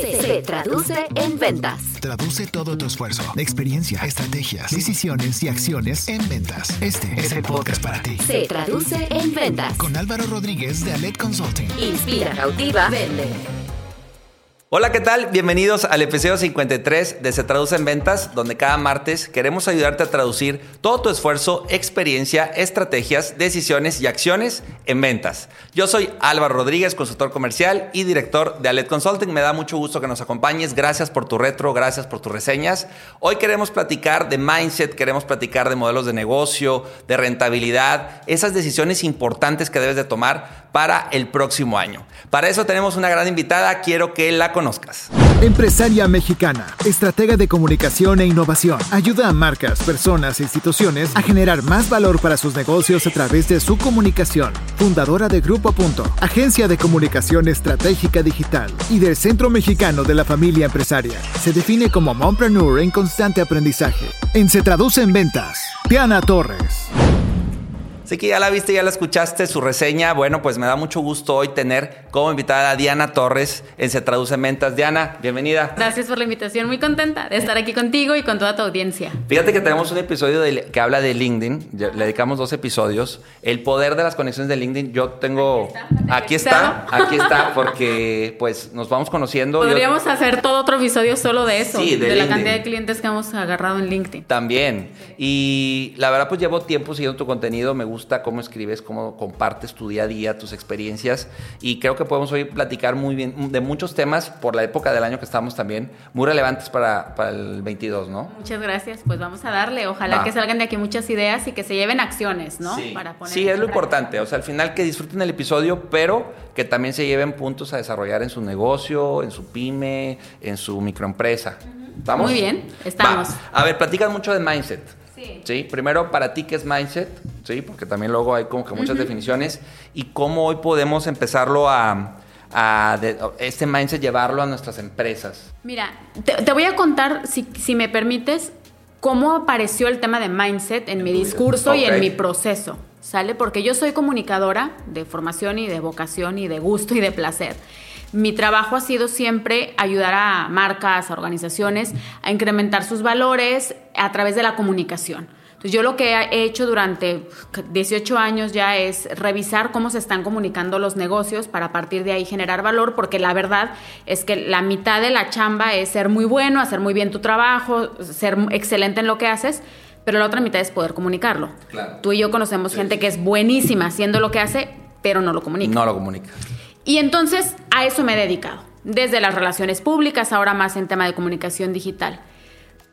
Se, se traduce en ventas. Traduce todo tu esfuerzo, experiencia, estrategias, decisiones y acciones en ventas. Este es el podcast para ti. Se traduce en ventas. Con Álvaro Rodríguez de Alet Consulting. Inspira, cautiva, vende. Hola, ¿qué tal? Bienvenidos al episodio 53 de Se Traduce en Ventas, donde cada martes queremos ayudarte a traducir todo tu esfuerzo, experiencia, estrategias, decisiones y acciones en ventas. Yo soy Álvaro Rodríguez, consultor comercial y director de Alet Consulting. Me da mucho gusto que nos acompañes. Gracias por tu retro, gracias por tus reseñas. Hoy queremos platicar de mindset, queremos platicar de modelos de negocio, de rentabilidad, esas decisiones importantes que debes de tomar para el próximo año. Para eso tenemos una gran invitada, quiero que la Empresaria mexicana, estratega de comunicación e innovación. Ayuda a marcas, personas e instituciones a generar más valor para sus negocios a través de su comunicación. Fundadora de Grupo Punto, agencia de comunicación estratégica digital y del Centro Mexicano de la Familia Empresaria. Se define como mompreneur en constante aprendizaje. En Se Traduce en Ventas, Diana Torres. Así que ya la viste, ya la escuchaste, su reseña. Bueno, pues me da mucho gusto hoy tener como invitada a Diana Torres en Se Traduce en Ventas. Diana, bienvenida. Gracias por la invitación, muy contenta de estar aquí contigo y con toda tu audiencia. Fíjate que tenemos un episodio de- que habla de LinkedIn, le dedicamos dos episodios. El poder de las conexiones de LinkedIn, yo tengo... Aquí está, aquí está, porque pues nos vamos conociendo. Yo- Podríamos hacer todo otro episodio solo de eso, Sí, de de, la cantidad de clientes que hemos agarrado en LinkedIn. También. Y la verdad, pues llevo tiempo siguiendo tu contenido. Me gusta cómo escribes, cómo compartes tu día a día, tus experiencias. Y creo que podemos hoy platicar muy bien de muchos temas por la época del año que estamos también, muy relevantes para, para el 22, ¿no? Muchas gracias, pues vamos a darle. Ojalá Va. que salgan de aquí muchas ideas y que se lleven acciones, ¿no? Sí, Para poner Sí, es lo importante. O sea, al final que disfruten el episodio, pero que también se lleven puntos a desarrollar en su negocio, en su pyme, en su microempresa. ¿Estamos? Muy bien, estamos. Va. A ver, platican mucho de mindset. Sí. Primero, para ti, ¿qué es mindset? Sí, porque también luego hay como que muchas definiciones. Y cómo hoy podemos empezarlo a, a de- este mindset llevarlo a nuestras empresas. Mira, te, te voy a contar, si, si me permites, cómo apareció el tema de mindset en mi discurso y Ok. en mi proceso, ¿sale? Porque yo soy comunicadora de formación y de vocación y de gusto y de placer. Mi trabajo ha sido siempre ayudar a marcas, a organizaciones a incrementar sus valores a través de la comunicación. Entonces yo lo que he hecho durante 18 años ya es revisar cómo se están comunicando los negocios para a partir de ahí generar valor, porque la verdad es que la mitad de la chamba es ser muy bueno, hacer muy bien tu trabajo, ser excelente en lo que haces, pero la otra mitad es poder comunicarlo. Claro. Tú y yo conocemos gente que es buenísima haciendo lo que hace, pero no lo comunica. No lo comunica. Y entonces a eso me he dedicado, desde las relaciones públicas, ahora más en tema de comunicación digital.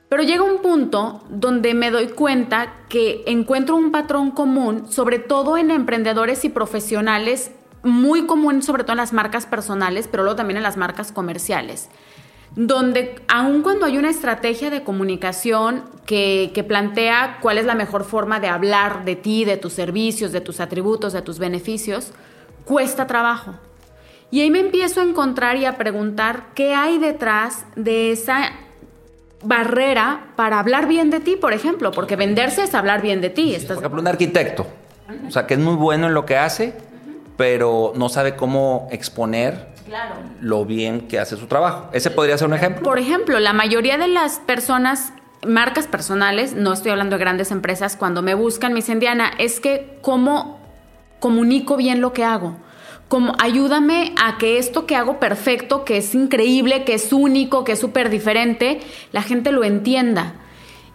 Pero llega un punto donde me doy cuenta que encuentro un patrón común, sobre todo en emprendedores y profesionales, muy común sobre todo en las marcas personales, pero luego también en las marcas comerciales, donde aun cuando hay una estrategia de comunicación que, que plantea cuál es la mejor forma de hablar de ti, de tus servicios, de tus atributos, de tus beneficios, cuesta trabajo. Y ahí me empiezo a encontrar y a preguntar qué hay detrás de esa barrera para hablar bien de ti, por ejemplo, porque venderse es hablar bien de ti. Por ¿estás- ejemplo, un arquitecto, o sea, que es muy bueno en lo que hace, pero no sabe cómo exponer Claro. lo bien que hace su trabajo. Ese podría ser un ejemplo. Por ejemplo, la mayoría de las personas, marcas personales, no estoy hablando de grandes empresas, cuando me buscan, me dicen, Diana, es que cómo comunico bien lo que hago. Como ayúdame a que esto que hago perfecto, que es increíble, que es único, que es súper diferente, la gente lo entienda.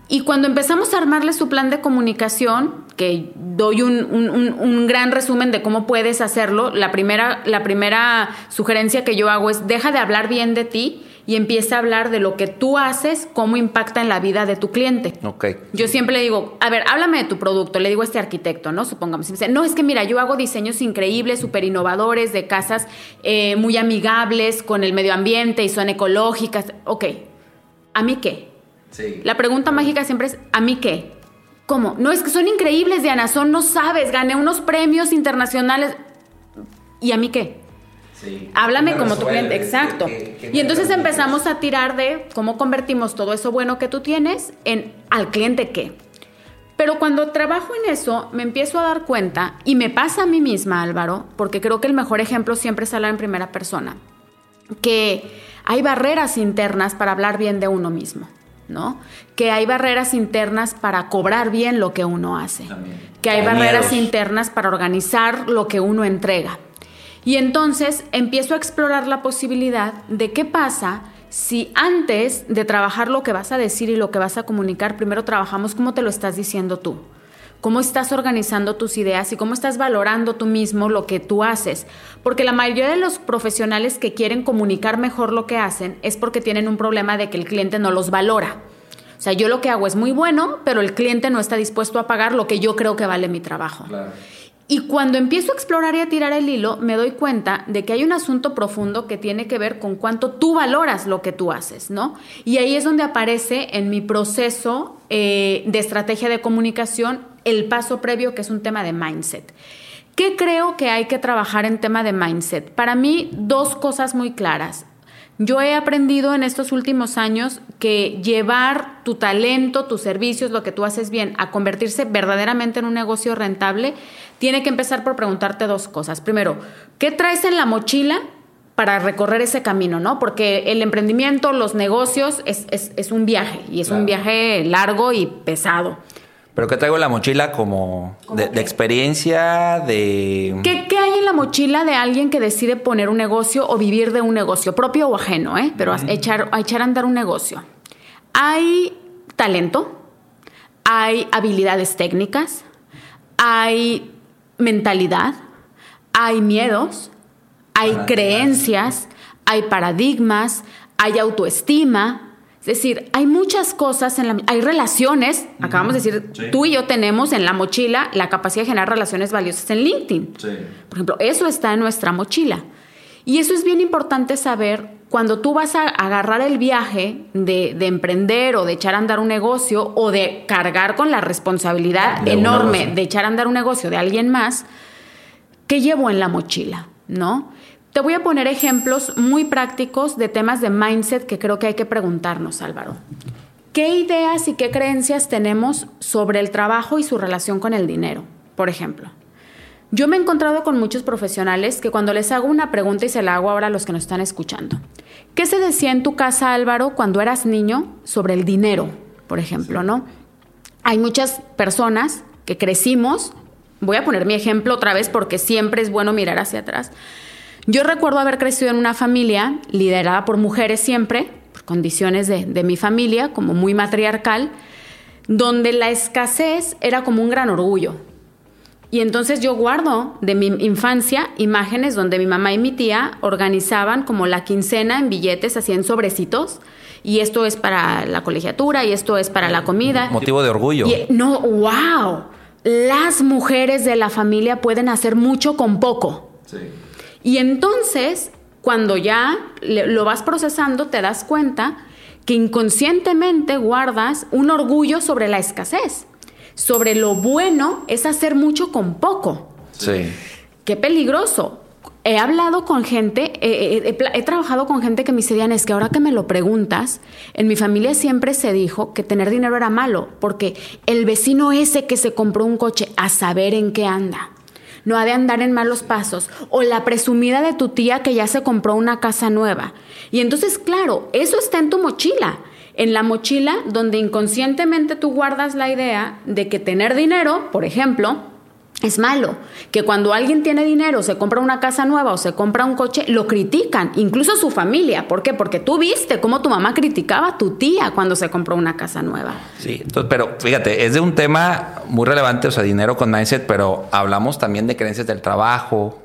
Y cuando empezamos a armarle su plan de comunicación, que doy un, un- gran resumen de cómo puedes hacerlo, la primera, la primera sugerencia que yo hago es deja de hablar bien de ti y empieza a hablar de lo que tú haces, cómo impacta en la vida de tu cliente. Ok. Yo siempre le digo, a ver, háblame de tu producto, le digo a este arquitecto, ¿no? Supongamos, y me dice, no, es que mira, yo hago diseños increíbles, súper innovadores, de casas eh, muy amigables con el medio ambiente y son ecológicas. Ok, ¿a mí qué? Sí. La pregunta mágica siempre es, ¿a mí qué? ¿Cómo? No, es que son increíbles, Diana, son, no sabes, gané unos premios internacionales. ¿Y a mí qué? Sí. Háblame Me como tu cliente, exacto. que- que- que Y entonces empezamos a tirar de cómo convertimos todo eso bueno que tú tienes en al cliente qué. Pero cuando trabajo en eso, me empiezo a dar cuenta, y me pasa a mí misma, Álvaro, porque creo que el mejor ejemplo siempre es hablar en primera persona, que hay barreras internas para hablar bien de uno mismo. ¿no? Que hay barreras internas para cobrar bien lo que uno hace. Que hay barreras internas para organizar lo que uno entrega. Y entonces empiezo a explorar la posibilidad de qué pasa si antes de trabajar lo que vas a decir y lo que vas a comunicar, primero trabajamos cómo te lo estás diciendo tú cómo estás organizando tus ideas y cómo estás valorando tú mismo lo que tú haces. Porque la mayoría de los profesionales que quieren comunicar mejor lo que hacen es porque tienen un problema de que el cliente no los valora. O sea, yo lo que hago es muy bueno, pero el cliente no está dispuesto a pagar lo que yo creo que vale mi trabajo. Y cuando empiezo a explorar y a tirar el hilo, me doy cuenta de que hay un asunto profundo que tiene que ver con cuánto tú valoras lo que tú haces, ¿no? Y ahí es donde aparece en mi proceso eh, de estrategia de comunicación el paso previo, que es un tema de mindset. ¿Qué creo que hay que trabajar en tema de mindset? Para mí, dos cosas muy claras. Yo he aprendido en estos últimos años que llevar tu talento, tus servicios, lo que tú haces bien, a convertirse verdaderamente en un negocio rentable, tiene que empezar por preguntarte dos cosas. Primero, ¿qué traes en la mochila para recorrer ese camino, ¿no? Porque el emprendimiento, los negocios, es, un viaje y es un viaje largo y pesado. Pero ¿qué traigo en la mochila como de, experiencia, de... ¿Qué, hay en la mochila de alguien que decide poner un negocio o vivir de un negocio, propio o ajeno, eh? Pero echar, a echar a andar un negocio. Hay talento, hay habilidades técnicas, hay mentalidad, hay miedos, hay creencias, hay paradigmas, hay autoestima, es decir, hay muchas cosas, en la, hay relaciones, acabamos de decir, tú y yo tenemos en la mochila la capacidad de generar relaciones valiosas en LinkedIn. Por ejemplo, eso está en nuestra mochila. Y eso es bien importante saber cuando tú vas a agarrar el viaje de, emprender o de echar a andar un negocio o de cargar con la responsabilidad enorme de echar a andar un negocio de alguien más, ¿qué llevo en la mochila? ¿No? Te voy a poner ejemplos muy prácticos de temas de mindset que creo que hay que preguntarnos, Álvaro. ¿Qué ideas y qué creencias tenemos sobre el trabajo y su relación con el dinero? Por ejemplo, yo me he encontrado con muchos profesionales que cuando les hago una pregunta y se la hago ahora a los que nos están escuchando, ¿qué se decía en tu casa, Álvaro, cuando eras niño sobre el dinero, por ejemplo, no? Hay muchas personas que crecimos, voy a poner mi ejemplo otra vez porque siempre es bueno mirar hacia atrás, yo recuerdo haber crecido en una familia liderada por mujeres siempre, por condiciones de, mi familia, como muy matriarcal, donde la escasez era como un gran orgullo. Y entonces yo guardo de mi infancia imágenes donde mi mamá y mi tía organizaban como la quincena en billetes, así en sobrecitos, y esto es para la colegiatura y esto es para la comida. Motivo de orgullo. no, wow. Las mujeres de la familia pueden hacer mucho con poco. Sí. Y entonces, cuando ya lo vas procesando, te das cuenta que inconscientemente guardas un orgullo sobre la escasez, sobre lo bueno es hacer mucho con poco. Sí. Qué peligroso. He hablado con gente, he, trabajado con gente que me dice, es que ahora que me lo preguntas, en mi familia siempre se dijo que tener dinero era malo, porque el vecino ese que se compró un coche, a saber en qué anda no ha de andar en malos pasos, o la presumida de tu tía que ya se compró una casa nueva. Y entonces, claro, eso está en tu mochila. En la mochila donde inconscientemente tú guardas la idea de que tener dinero, por ejemplo, es malo. Que cuando alguien tiene dinero, se compra una casa nueva o se compra un coche, lo critican, incluso su familia. ¿Por qué? Porque tú viste cómo tu mamá criticaba a tu tía cuando se compró una casa nueva. Sí, pero fíjate, es de un tema muy relevante, o sea, dinero con mindset, pero hablamos también de creencias del trabajo,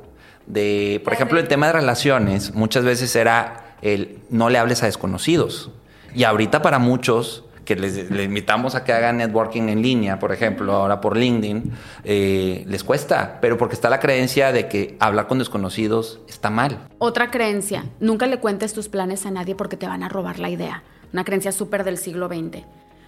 de, por ejemplo, el tema de relaciones, muchas veces era el no le hables a desconocidos. Y ahorita para muchos que les, invitamos a que hagan networking en línea, por ejemplo, ahora por LinkedIn, eh, les cuesta, pero porque está la creencia de que hablar con desconocidos está mal. Otra creencia, nunca le cuentes tus planes a nadie porque te van a robar la idea. Una creencia súper del siglo XX.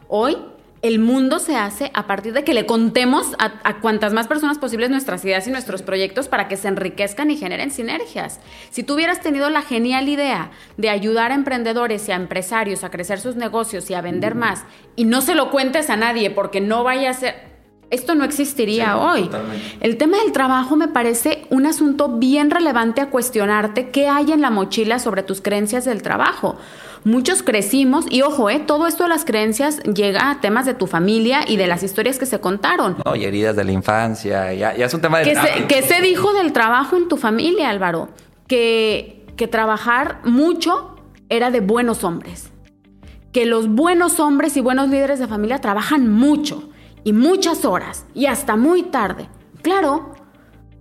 Hoy el mundo se hace a partir de que le contemos a, a, cuantas más personas posibles nuestras ideas y nuestros proyectos para que se enriquezcan y generen sinergias. Si tú hubieras tenido la genial idea de ayudar a emprendedores y a empresarios a crecer sus negocios y a vender más y no se lo cuentes a nadie porque no vaya a ser... esto no existiría Sí, hoy. totalmente. El tema del trabajo me parece un asunto bien relevante a cuestionarte qué hay en la mochila sobre tus creencias del trabajo. Muchos crecimos, y ojo, eh, todo esto de las creencias llega a temas de tu familia y de las historias que se contaron. No, y heridas de la infancia, ya, ya es un tema de... ¿Qué se, qué se dijo del trabajo en tu familia, Álvaro? Que, que trabajar mucho era de buenos hombres. Que los buenos hombres y buenos líderes de familia trabajan mucho y muchas horas y hasta muy tarde. Claro,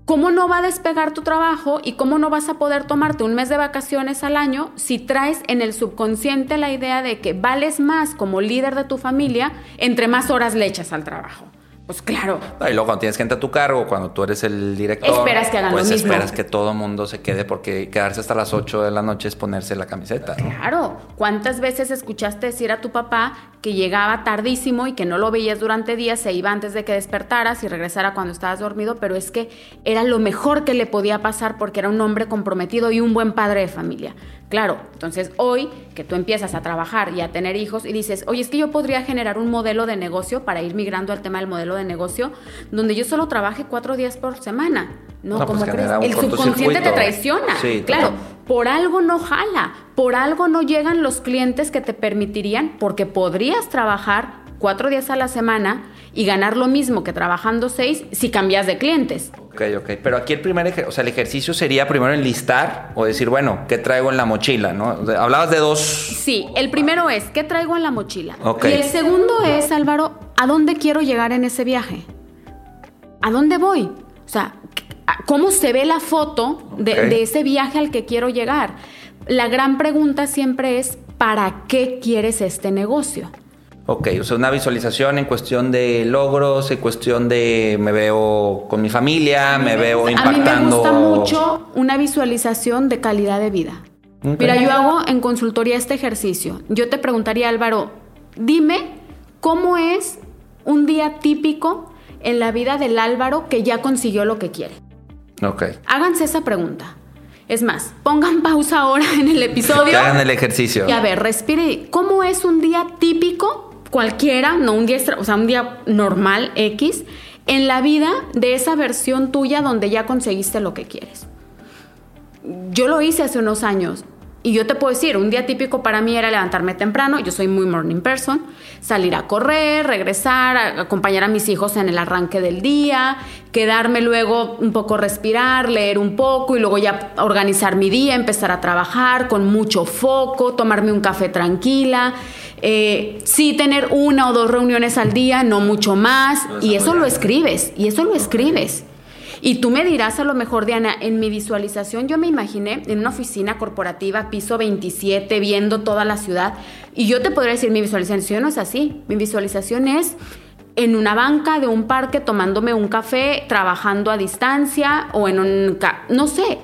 ¿cómo no va a despegar tu trabajo y cómo no vas a poder tomarte un mes de vacaciones al año si traes en el subconsciente la idea de que vales más como líder de tu familia entre más horas le echas al trabajo? Pues claro, No, y luego cuando tienes gente a tu cargo, cuando tú eres el director, Esperas que hagan lo pues mismo. esperas que todo mundo se quede porque quedarse hasta las 8 de la noche es ponerse la camiseta. ¿no? Claro, ¿cuántas veces escuchaste decir a tu papá que llegaba tardísimo y que no lo veías durante días, se iba antes de que despertaras y regresara cuando estabas dormido, pero es que era lo mejor que le podía pasar porque era un hombre comprometido y un buen padre de familia? Claro, entonces hoy que tú empiezas a trabajar y a tener hijos y dices, oye, es que yo podría generar un modelo de negocio para ir migrando al tema del modelo de negocio, donde yo solo trabaje cuatro días por semana. No, No, pues como crees? El subconsciente te traiciona. Sí, claro, total. por algo no jala, por algo no llegan los clientes que te permitirían, porque podrías trabajar cuatro días a la semana y ganar lo mismo que trabajando seis si cambias de clientes. Ok, ok. Pero aquí el primer ejer- o sea, el ejercicio sería primero enlistar o decir, bueno, ¿qué traigo en la mochila? ¿no? O sea, Hablabas de dos. Sí, el primero es, ¿qué traigo en la mochila? Ok. Y el segundo es, Álvaro, ¿a dónde quiero llegar en ese viaje? ¿A dónde voy? O sea, ¿cómo se ve la foto de ese viaje al que quiero llegar? La gran pregunta siempre es, ¿para qué quieres este negocio? Ok, o sea, una visualización en cuestión de logros, en cuestión de me veo con mi familia, me veo A mí impactando. me gusta mucho una visualización de calidad de vida. Mira, yo hago en consultoría este ejercicio. Yo te preguntaría, Álvaro, dime cómo es un día típico en la vida del Álvaro que ya consiguió lo que quiere. Ok. Háganse esa pregunta. Es más, pongan pausa ahora en el episodio. Que hagan el ejercicio. Y a ver, respire. ¿Cómo es un día típico, cualquiera, no un día, o sea, un día normal, X, en la vida de esa versión tuya donde ya conseguiste lo que quieres? Yo lo hice hace unos años. Y yo te puedo decir, un día típico para mí era levantarme temprano, yo soy muy morning person, salir a correr, regresar, a- acompañar a mis hijos en el arranque del día, quedarme luego un poco respirar, leer un poco y luego ya organizar mi día, empezar a trabajar con mucho foco, tomarme un café tranquila, eh, sí tener una o dos reuniones al día, no mucho más, y eso lo escribes, y eso lo escribes. Y tú me dirás a lo mejor, Diana, en mi visualización yo me imaginé en una oficina corporativa, piso 27, viendo toda la ciudad. Y yo te podría decir, mi visualización no es así. Mi visualización es en una banca de un parque tomándome un café, trabajando a distancia o en un... No sé.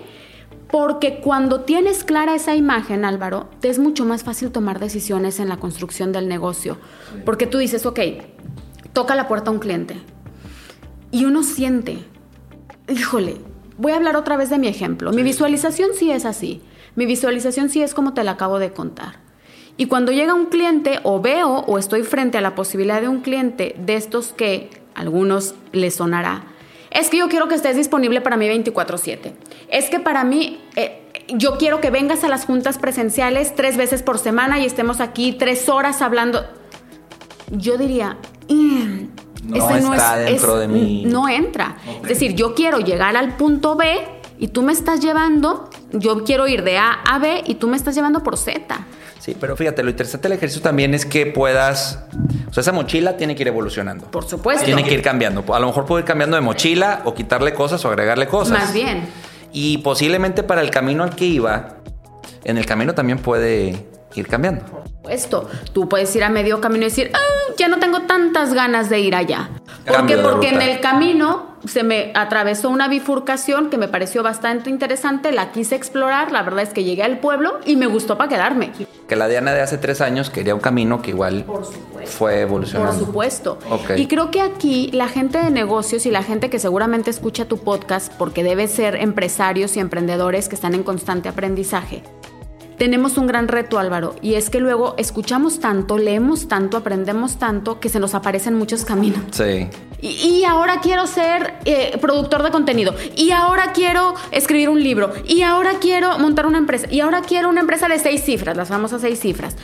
Porque cuando tienes clara esa imagen, Álvaro, te es mucho más fácil tomar decisiones en la construcción del negocio. Porque tú dices, ok, toca la puerta a un cliente. Y uno siente, híjole, voy a hablar otra vez de mi ejemplo. Mi visualización sí es así. Mi visualización sí es como te la acabo de contar. Y cuando llega un cliente o veo o estoy frente a la posibilidad de un cliente de estos que a algunos les sonará, es que yo quiero que estés disponible para mí 24/7. Es que para mí, eh, yo quiero que vengas a las juntas presenciales tres veces por semana y estemos aquí tres horas hablando. Yo diría, "Mm, No ese está dentro de mi- No entra. Es decir, yo quiero llegar al punto B y tú me estás llevando, yo quiero ir de A a B y tú me estás llevando por Z. Sí, pero fíjate, lo interesante del ejercicio también es que puedas. O sea, esa mochila tiene que ir evolucionando. Por supuesto. Tiene que ir cambiando. A lo mejor puedo ir cambiando de mochila o quitarle cosas o agregarle cosas. Más bien. Y posiblemente para el camino al que iba, en el camino también puede ir cambiando. Esto, tú puedes ir a medio camino y decir, "Ah, ya no tengo tantas ganas de ir allá. ¿Por qué? Porque en el camino se me atravesó una bifurcación que me pareció bastante interesante, la quise explorar, la verdad es que llegué al pueblo y me gustó para quedarme. Que la Diana de hace tres años quería un camino que igual fue evolucionando. Por supuesto. Ok. Y creo que aquí la gente de negocios y la gente que seguramente escucha tu podcast, porque debe ser empresarios y emprendedores que están en constante aprendizaje, tenemos un gran reto, Álvaro, y es que luego escuchamos tanto, leemos tanto, aprendemos tanto, que se nos aparecen muchos caminos. Sí. Y, y ahora quiero ser eh, productor de contenido. Y ahora quiero escribir un libro. Y ahora quiero montar una empresa. Y ahora quiero una empresa de seis cifras, las famosas seis cifras.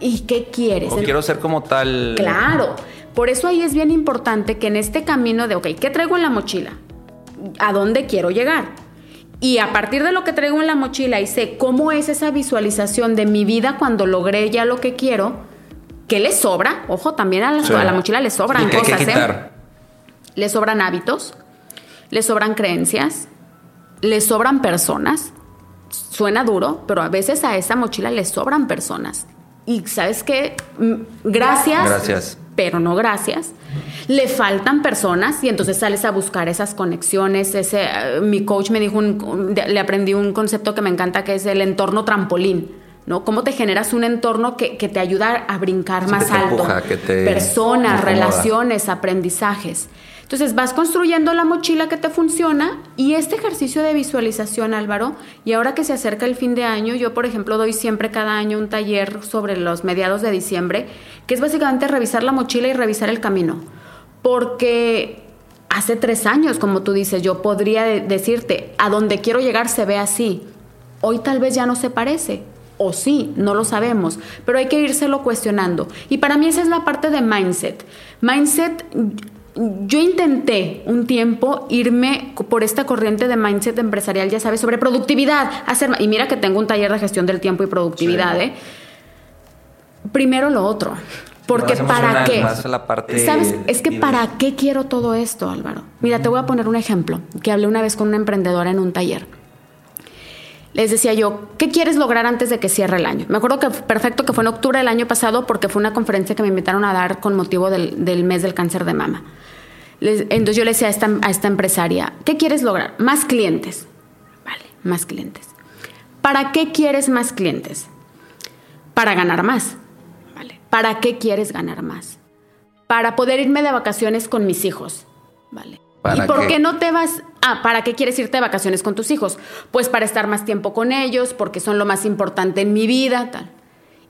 ¿Y qué quieres? O quiero ser como tal. Claro. Por eso ahí es bien importante que en este camino de, ok, ¿qué traigo en la mochila? ¿A dónde quiero llegar? Y a partir de lo que traigo en la mochila y sé cómo es esa visualización de mi vida cuando logré ya lo que quiero, ¿qué le sobra? Ojo, también a la, Sí. a la mochila le sobran ¿Y qué hay que cosas, ¿eh? Le sobran hábitos, le sobran creencias, le sobran personas. Suena duro, pero a veces a esa mochila le sobran personas. Y sabes qué, Mm, gracias, Gracias. Pero no gracias. Le faltan personas y entonces sales a buscar esas conexiones. Ese, eh, mi coach me dijo, un- le aprendí un concepto que me encanta que es el entorno trampolín. ¿No? ¿Cómo te generas un entorno que, que te ayuda a brincar Sí, más que te alto? empuja, que te Personas, relaciones, aprendizajes. Entonces vas construyendo la mochila que te funciona y este ejercicio de visualización, Álvaro, y ahora que se acerca el fin de año, yo por ejemplo doy siempre cada año un taller sobre los mediados de diciembre, que es básicamente revisar la mochila y revisar el camino. Porque hace tres años, como tú dices, yo podría de- decirte, a donde quiero llegar se ve así. Hoy tal vez ya no se parece. O sí, no lo sabemos, pero hay que írselo cuestionando. Y para mí esa es la parte de mindset. Mindset, yo intenté un tiempo irme por esta corriente de mindset empresarial, ya sabes, sobre productividad. Hacer, y mira que tengo un taller de gestión del tiempo y productividad, Sí. ¿eh? Primero lo otro. Porque para qué? más la parte ¿Sabes? Es que libre. para qué quiero todo esto, Álvaro. Mira, te voy a poner un ejemplo que hablé una vez con una emprendedora en un taller. Les decía yo, ¿qué quieres lograr antes de que cierre el año? Me acuerdo que perfecto que fue en octubre del año pasado porque fue una conferencia que me invitaron a dar con motivo del, del mes del cáncer de mama. Les- entonces yo le decía a esta, a esta empresaria, ¿qué quieres lograr? Más clientes. Vale, más clientes. ¿Para qué quieres más clientes? Para ganar más. Vale. ¿Para qué quieres ganar más? Para poder irme de vacaciones con mis hijos. Vale. ¿Para ¿Y por qué? qué no te vas? Ah, ¿para qué quieres irte de vacaciones con tus hijos? Pues para estar más tiempo con ellos, porque son lo más importante en mi vida, tal.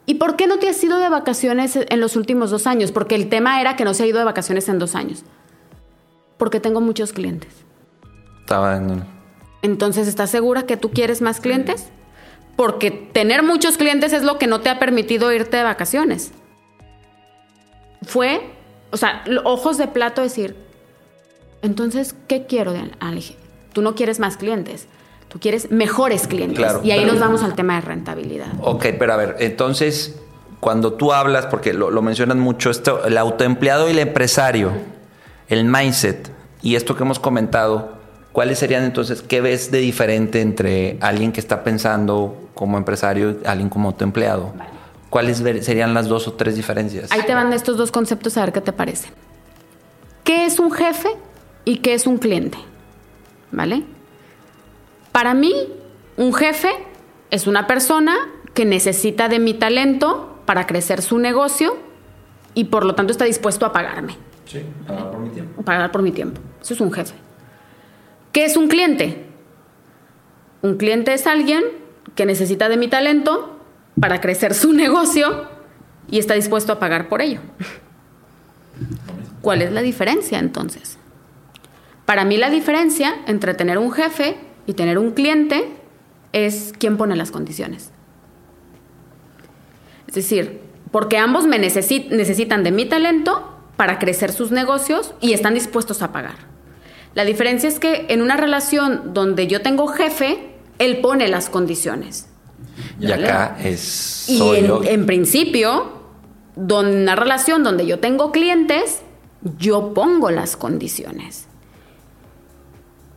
¿Y por qué no te has ido de vacaciones en los últimos dos años? Porque el tema era que no se ha ido de vacaciones en dos años. Porque tengo muchos clientes. Estaba en. Entonces, ¿estás segura que tú quieres más clientes? Porque tener muchos clientes es lo que no te ha permitido irte de vacaciones. Fue, o sea, ojos de plato decir, entonces, ¿qué quiero? de dije, Tú no quieres más clientes, tú quieres mejores clientes. Claro, y ahí pero- nos vamos al tema de rentabilidad. Ok, pero a ver, entonces, cuando tú hablas, porque lo, lo mencionan mucho, esto, el autoempleado y el empresario, el mindset y esto que hemos comentado, ¿cuáles serían entonces, qué ves de diferente entre alguien que está pensando como empresario y alguien como autoempleado? ¿Cuáles ver- serían las dos o tres diferencias? Ahí te van estos dos conceptos a ver qué te parece. ¿Qué es un jefe y qué es un cliente? ¿Vale? Para mí, un jefe es una persona que necesita de mi talento para crecer su negocio y por lo tanto está dispuesto a pagarme. Sí, por mi tiempo. Pagar por mi tiempo. Eso es un jefe. ¿Qué es un cliente? Un cliente es alguien que necesita de mi talento para crecer su negocio y está dispuesto a pagar por ello. ¿Cuál es la diferencia entonces? Para mí la diferencia entre tener un jefe y tener un cliente es quién pone las condiciones. Es decir, porque ambos me necesi- necesitan de mi talento para crecer sus negocios y están dispuestos a pagar. La diferencia es que en una relación donde yo tengo jefe, él pone las condiciones. Y ¿Vale? acá es. Y soy yo. en, en principio, don- una relación donde yo tengo clientes, yo pongo las condiciones.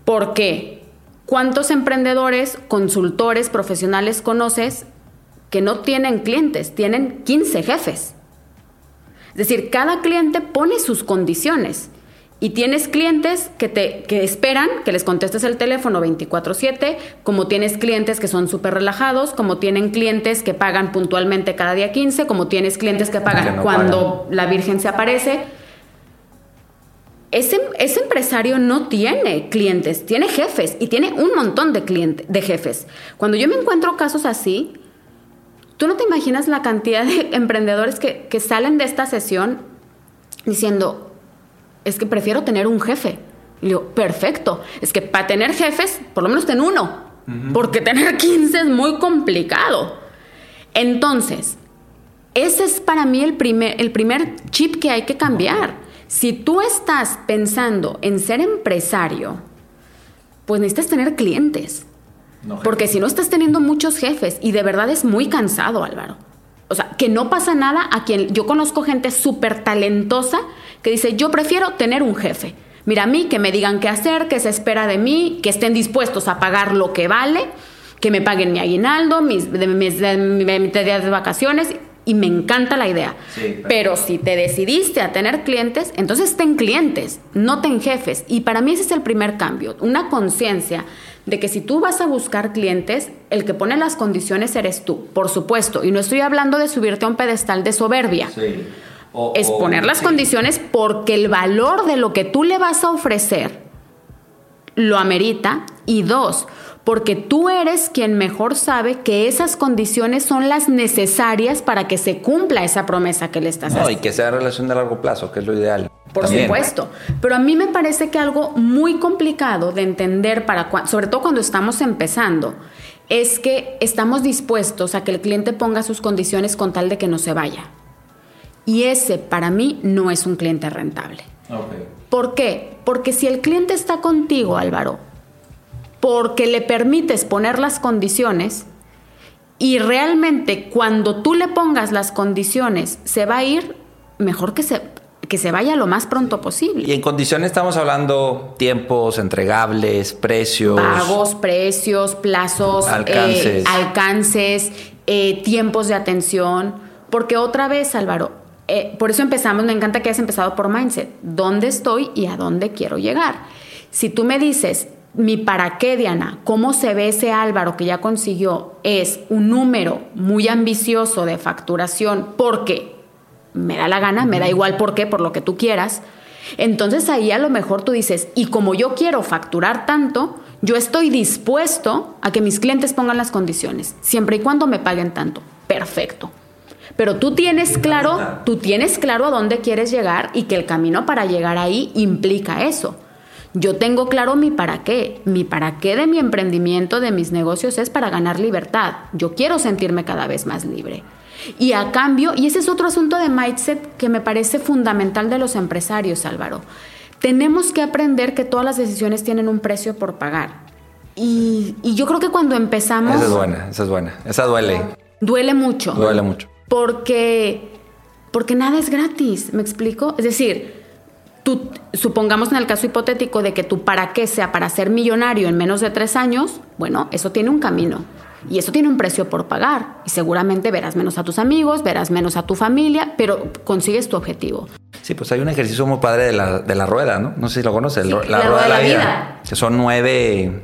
¿Por qué? ¿Cuántos emprendedores, consultores, profesionales conoces que no tienen clientes? Tienen 15 jefes. Es decir, cada cliente pone sus condiciones. Y tienes clientes que te que esperan que les contestes el teléfono 24/7, como tienes clientes que son súper relajados, como tienen clientes que pagan puntualmente cada día 15, como tienes clientes que pagan Que no cuando la Virgen se aparece. Ese, ese empresario no tiene clientes, tiene jefes y tiene un montón de, clientes, de jefes. Cuando yo me encuentro casos así, tú no te imaginas la cantidad de emprendedores que, que salen de esta sesión diciendo, es que prefiero tener un jefe. Y digo, perfecto. Es que para tener jefes, por lo menos ten uno. Porque tener 15 es muy complicado. Entonces, ese es para mí el primer, el primer chip que hay que cambiar. Si tú estás pensando en ser empresario, pues necesitas tener clientes. Porque si no estás teniendo muchos jefes y de verdad es muy cansado, Álvaro. O sea, que no pasa nada a quien yo conozco gente súper talentosa que dice, yo prefiero tener un jefe. Mira a mí, que me digan qué hacer, qué se espera de mí, que estén dispuestos a pagar lo que vale, que me paguen mi aguinaldo, mis, de, mis, de vacaciones y me encanta la idea. Pero si te decidiste a tener clientes, entonces ten clientes, no ten jefes. Y para mí ese es el primer cambio, una conciencia de que si tú vas a buscar clientes, el que pone las condiciones eres tú, por supuesto. Y no estoy hablando de subirte a un pedestal de soberbia. es poner las condiciones porque el valor de lo que tú le vas a ofrecer lo amerita. Y dos, porque tú eres quien mejor sabe que esas condiciones son las necesarias para que se cumpla esa promesa que le estás haciendo. No, y que sea relación de largo plazo, que es lo ideal. Por supuesto. Pero a mí me parece que algo muy complicado de entender, para sobre todo cuando estamos empezando, es que estamos dispuestos a que el cliente ponga sus condiciones con tal de que no se vaya. Y ese para mí no es un cliente rentable. ¿Por qué? Porque si el cliente está contigo, Álvaro, porque le permites poner las condiciones y realmente cuando tú le pongas las condiciones se va a ir, mejor que se, que se vaya lo más pronto posible. Y en condiciones estamos hablando tiempos, entregables, precios. Pagos, precios, plazos, alcances, eh, alcances eh, tiempos de atención. Porque otra vez, Álvaro, eh, por eso empezamos, me encanta que hayas empezado por mindset. ¿Dónde estoy y a dónde quiero llegar? Si tú me dices, mi para qué, Diana, cómo se ve ese Álvaro que ya consiguió, es un número muy ambicioso de facturación porque me da la gana, me da igual por qué, por lo que tú quieras. Entonces ahí a lo mejor tú dices, y como yo quiero facturar tanto, yo estoy dispuesto a que mis clientes pongan las condiciones, siempre y cuando me paguen tanto. Perfecto. Pero tú tienes claro, tú tienes claro a dónde quieres llegar y que el camino para llegar ahí implica eso. Yo tengo claro mi para qué. Mi para qué de mi emprendimiento, de mis negocios es para ganar libertad. Yo quiero sentirme cada vez más libre. Y a cambio, y ese es otro asunto de mindset que me parece fundamental de los empresarios, Álvaro. Tenemos que aprender que todas las decisiones tienen un precio por pagar. Y, yo creo que cuando empezamos... Esa es buena, esa es buena. Esa duele. Duele mucho. Duele mucho. Porque, porque nada es gratis, ¿me explico? Es decir, tú, supongamos en el caso hipotético de que tu para qué sea para ser millonario en menos de tres años, bueno, eso tiene un camino. Y eso tiene un precio por pagar. Y seguramente verás menos a tus amigos, verás menos a tu familia, pero consigues tu objetivo. Sí, pues hay un ejercicio muy padre de la, de la rueda, ¿no? No sé si lo conoces, la, rueda de la, vida, Que son nueve,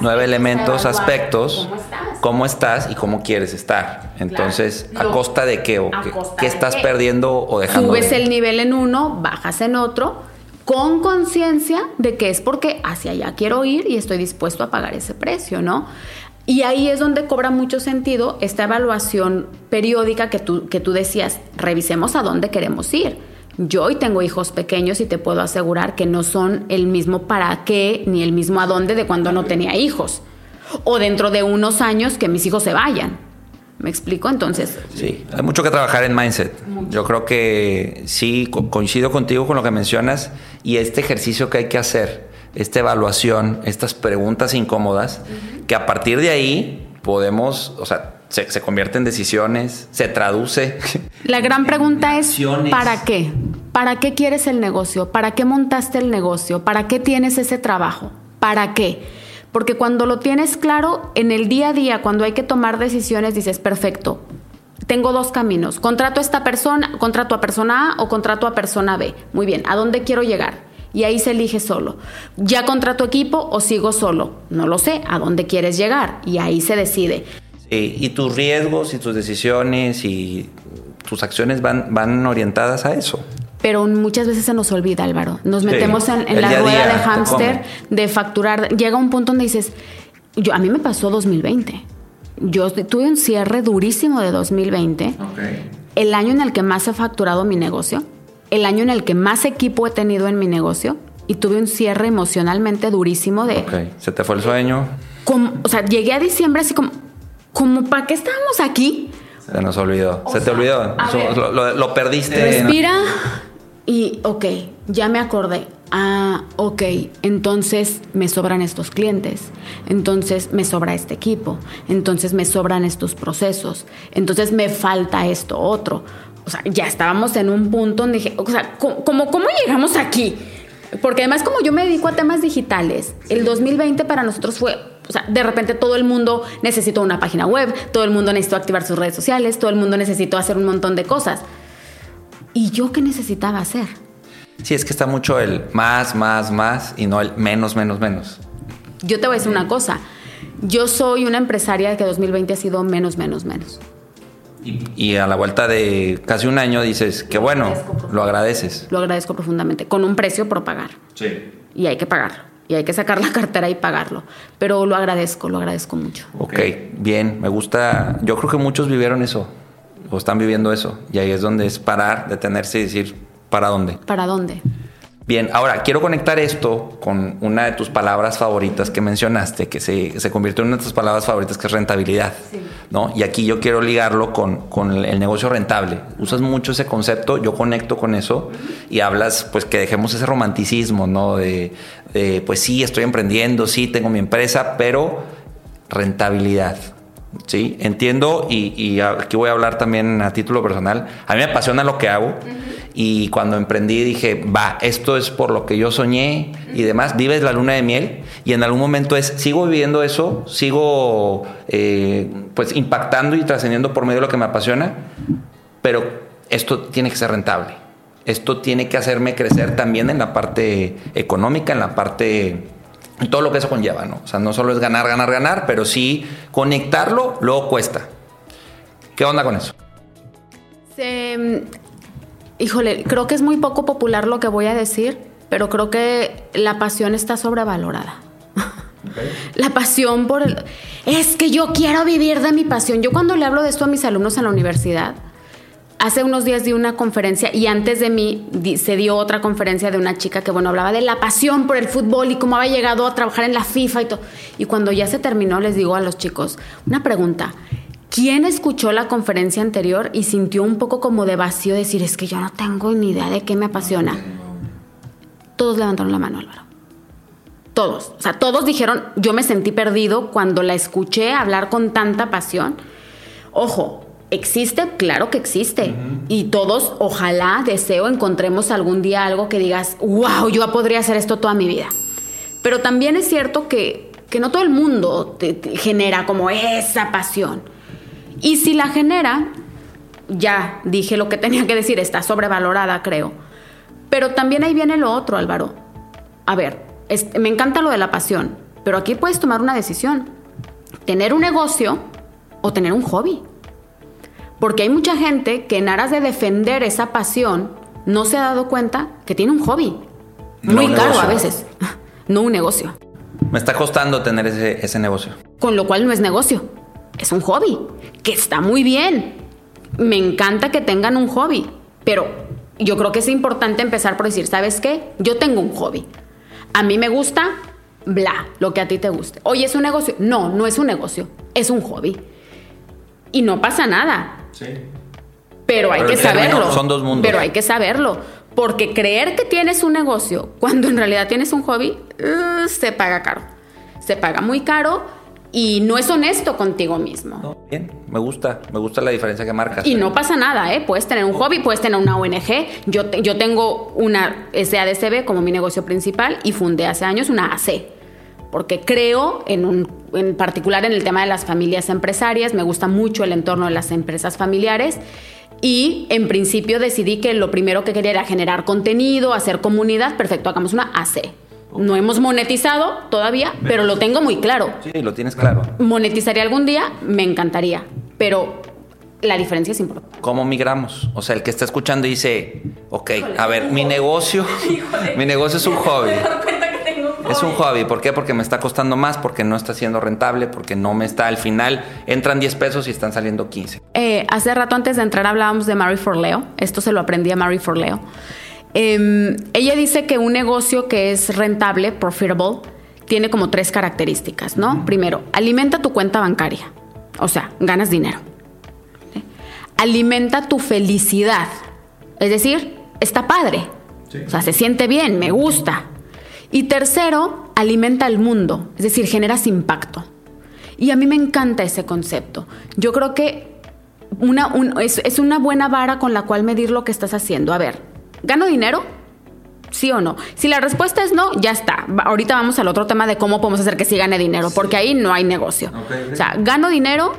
nueve elementos, aspectos. ¿Cómo estás? cómo estás? y cómo quieres estar. Entonces, ¿a costa de qué? O qué, estás perdiendo o dejando? Subes el nivel en uno, bajas en otro, con conciencia de que es porque hacia allá quiero ir y estoy dispuesto a pagar ese precio, ¿no? Y ahí es donde cobra mucho sentido esta evaluación periódica que tú, que tú decías, revisemos a dónde queremos ir. Yo hoy tengo hijos pequeños y te puedo asegurar que no son el mismo para qué ni el mismo a dónde de cuando no tenía hijos. O dentro de unos años que mis hijos se vayan. ¿Me explico? Entonces. Sí, hay mucho que trabajar en mindset. Yo creo que sí, coincido contigo con lo que mencionas y este ejercicio que hay que hacer, esta evaluación, estas preguntas incómodas, que a partir de ahí podemos, o sea, se, se, convierte en decisiones, se traduce. La gran pregunta es, ¿para qué? ¿Para qué quieres el negocio? ¿Para qué montaste el negocio? ¿Para qué tienes ese trabajo? ¿Para qué? Porque cuando lo tienes claro, en el día a día, cuando hay que tomar decisiones, dices, perfecto, tengo dos caminos. Contrato a esta persona, contrato a persona A o contrato a persona B. Muy bien, ¿a dónde quiero llegar? Y ahí se elige solo. ¿Ya contrato equipo o sigo solo? No lo sé. ¿A dónde quieres llegar? Y ahí se decide. Y tus riesgos y tus decisiones y tus acciones van, van orientadas a eso pero muchas veces se nos olvida, Álvaro. Nos metemos en, la rueda de hámster, de facturar. Llega un punto donde dices, yo, a mí me pasó 2020. Yo tuve un cierre durísimo de 2020. El año en el que más he facturado mi negocio. el año en el que más equipo he tenido en mi negocio y tuve un cierre emocionalmente durísimo de... Ok, se te fue el sueño, como- o sea, llegué a diciembre así como, como ¿para qué estábamos aquí? se nos olvidó. Se te olvidó. ver. lo, lo- lo perdiste. Respira y, ok, ya me acordé. Ah, ok, entonces me sobran estos clientes, entonces me sobra este equipo, entonces me sobran estos procesos, entonces me falta esto otro. O sea, ya estábamos en un punto donde dije, o sea, ¿cómo, cómo, cómo llegamos aquí? Porque además como yo me dedico a temas digitales, el 2020 para nosotros fue, o sea, de repente todo el mundo necesitó una página web, todo el mundo necesitó activar sus redes sociales, todo el mundo necesitó hacer un montón de cosas. ¿Y yo qué necesitaba hacer? Sí, es que está mucho el más, más, más y no el menos, menos, menos. Yo te voy a decir una cosa. Yo soy una empresaria que 2020 ha sido menos, menos, menos. Y, y a la vuelta de casi un año dices que bueno, lo agradeces. Lo agradezco profundamente, con un precio por pagar. Sí. Y hay que pagarlo. Y hay que sacar la cartera y pagarlo. Pero lo agradezco, lo agradezco mucho. Ok, bien, me gusta. Yo creo que muchos vivieron eso o están viviendo eso. Y ahí es donde es parar, detenerse y decir, ¿para dónde? ¿Para dónde? Bien, ahora quiero conectar esto con una de tus palabras favoritas que mencionaste, que se, se convirtió en una de tus palabras favoritas, que es rentabilidad. ¿no? Y aquí yo quiero ligarlo con, con el, el negocio rentable. Usas mucho ese concepto, yo conecto con eso y hablas, pues que dejemos ese romanticismo, ¿no? De, de, pues sí, estoy emprendiendo, sí, tengo mi empresa, pero rentabilidad. Sí, entiendo y, aquí voy a hablar también a título personal. A mí me apasiona lo que hago y cuando emprendí dije, va, esto es por lo que yo soñé y demás. Vives la luna de miel y en algún momento es, sigo viviendo eso, sigo eh, pues impactando y trascendiendo por medio de lo que me apasiona, pero esto tiene que ser rentable. Esto tiene que hacerme crecer también en la parte económica, en la parte todo lo que eso conlleva, ¿no? O sea, no solo es ganar, ganar, ganar, pero sí conectarlo luego cuesta. ¿Qué onda con eso? Se- híjole, creo que es muy poco popular lo que voy a decir, pero creo que la pasión está sobrevalorada. La pasión por el... Es que yo quiero vivir de mi pasión. Yo cuando le hablo de esto a mis alumnos en la universidad, hace unos días di una conferencia y antes de mí se dio otra conferencia de una chica que, bueno, hablaba de la pasión por el fútbol y cómo había llegado a trabajar en la FIFA y todo. Y cuando ya se terminó, les digo a los chicos, una pregunta. ¿Quién escuchó la conferencia anterior y sintió un poco como de vacío decir, es que yo no tengo ni idea de qué me apasiona? Todos levantaron la mano, Álvaro. Todos. O sea, todos dijeron, yo me sentí perdido cuando la escuché hablar con tanta pasión. Ojo, ¿existe? Claro que existe. Y todos, ojalá, deseo, encontremos algún día algo que digas, wow, yo podría hacer esto toda mi vida. Pero también es cierto que, que no todo el mundo te- te genera como esa pasión. Y si la genera, ya dije lo que tenía que decir, está sobrevalorada, creo. Pero también ahí viene lo otro, Álvaro. A ver, es- me encanta lo de la pasión, pero aquí puedes tomar una decisión. Tener un negocio o tener un hobby. Porque hay mucha gente que en aras de defender esa pasión no se ha dado cuenta que tiene un hobby. No Muy un caro negocio. a veces. No un negocio. Me está costando tener ese, ese negocio. Con lo cual no es negocio. Es un hobby. Que está muy bien. Me encanta que tengan un hobby. Pero yo creo que es importante empezar por decir, ¿sabes qué? Yo tengo un hobby. A mí me gusta, bla, lo que a ti te guste. Oye, ¿es un negocio? No, no es un negocio. Es un hobby. Y no pasa nada. Pero hay Pero que saberlo. son dos mundos. Pero hay que saberlo. Porque creer que tienes un negocio cuando en realidad tienes un hobby, uh, se paga caro. Se paga muy caro y no es honesto contigo mismo. No, bien, me gusta, me gusta la diferencia que marcas. Y no pasa nada, ¿eh? Puedes tener un hobby, puedes tener una ONG. Yo, te- yo tengo una SADCB como mi negocio principal y fundé hace años una AC. Porque creo en, un, en particular en el tema de las familias empresarias, me gusta mucho el entorno de las empresas familiares. Y en principio decidí que lo primero que quería era generar contenido, hacer comunidad. Perfecto, hagamos una AC. No hemos monetizado todavía, pero lo tengo muy claro Sí, lo tienes claro. monetizaría algún día, me encantaría, pero la diferencia es importante. ¿Cómo migramos? O sea, el que está escuchando dice, ok, a ver, mi negocio, mi negocio es un hobby. Es un hobby. ¿Por qué? Porque me está costando más, porque no está siendo rentable, porque no me está al final. Entran 10 pesos y están saliendo 15. Eh, hace rato antes de entrar hablábamos de Mary Forleo. Esto se lo aprendí a Mary Forleo. Eh, ella dice que un negocio que es rentable, profitable, tiene como tres características, ¿no? Primero, alimenta tu cuenta bancaria. O sea, ganas dinero. ¿Sí? Alimenta tu felicidad. Es decir, está padre. O sea, se siente bien, me gusta. Y tercero, alimenta al mundo, es decir, generas impacto. Y a mí me encanta ese concepto. Yo creo que una, un- es, es una buena vara con la cual medir lo que estás haciendo. A ver, ¿gano dinero? ¿Sí o no? Si la respuesta es no, ya está. Ahorita vamos al otro tema de cómo podemos hacer que sí gane dinero, porque ahí no hay negocio. O sea, gano dinero,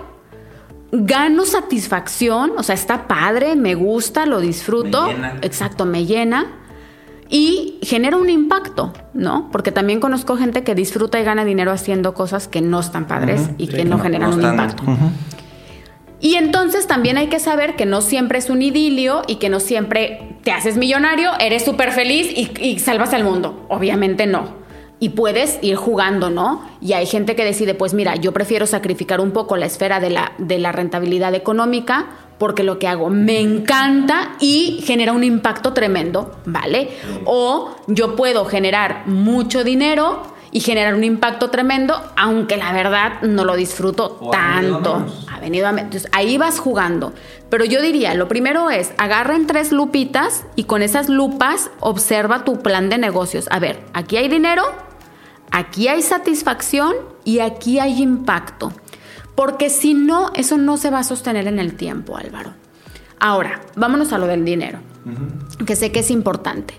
gano satisfacción, o sea, está padre, me gusta, lo disfruto. Me llena. Exacto, me llena. Y genera un impacto, ¿no? Porque también conozco gente que disfruta y gana dinero haciendo cosas que no están padres y que no, generan un están- impacto. Y entonces también hay que saber que no siempre es un idilio y que no siempre te haces millonario, eres súper feliz y, y salvas al mundo. Obviamente no. Y puedes ir jugando, ¿no? Y hay gente que decide, pues mira, yo prefiero sacrificar un poco la esfera de la, de la rentabilidad económica porque lo que hago me encanta y genera un impacto tremendo, ¿vale? O yo puedo generar mucho dinero y generar un impacto tremendo, aunque la verdad no lo disfruto O tanto. Ha venido a Entonces ahí vas jugando. Pero yo diría, lo primero es, agarren tres lupitas y con esas lupas observa tu plan de negocios. A ver, aquí hay dinero, aquí hay satisfacción y aquí hay impacto. Porque si no, eso no se va a sostener en el tiempo, Álvaro. Ahora, vámonos a lo del dinero, que sé que es importante.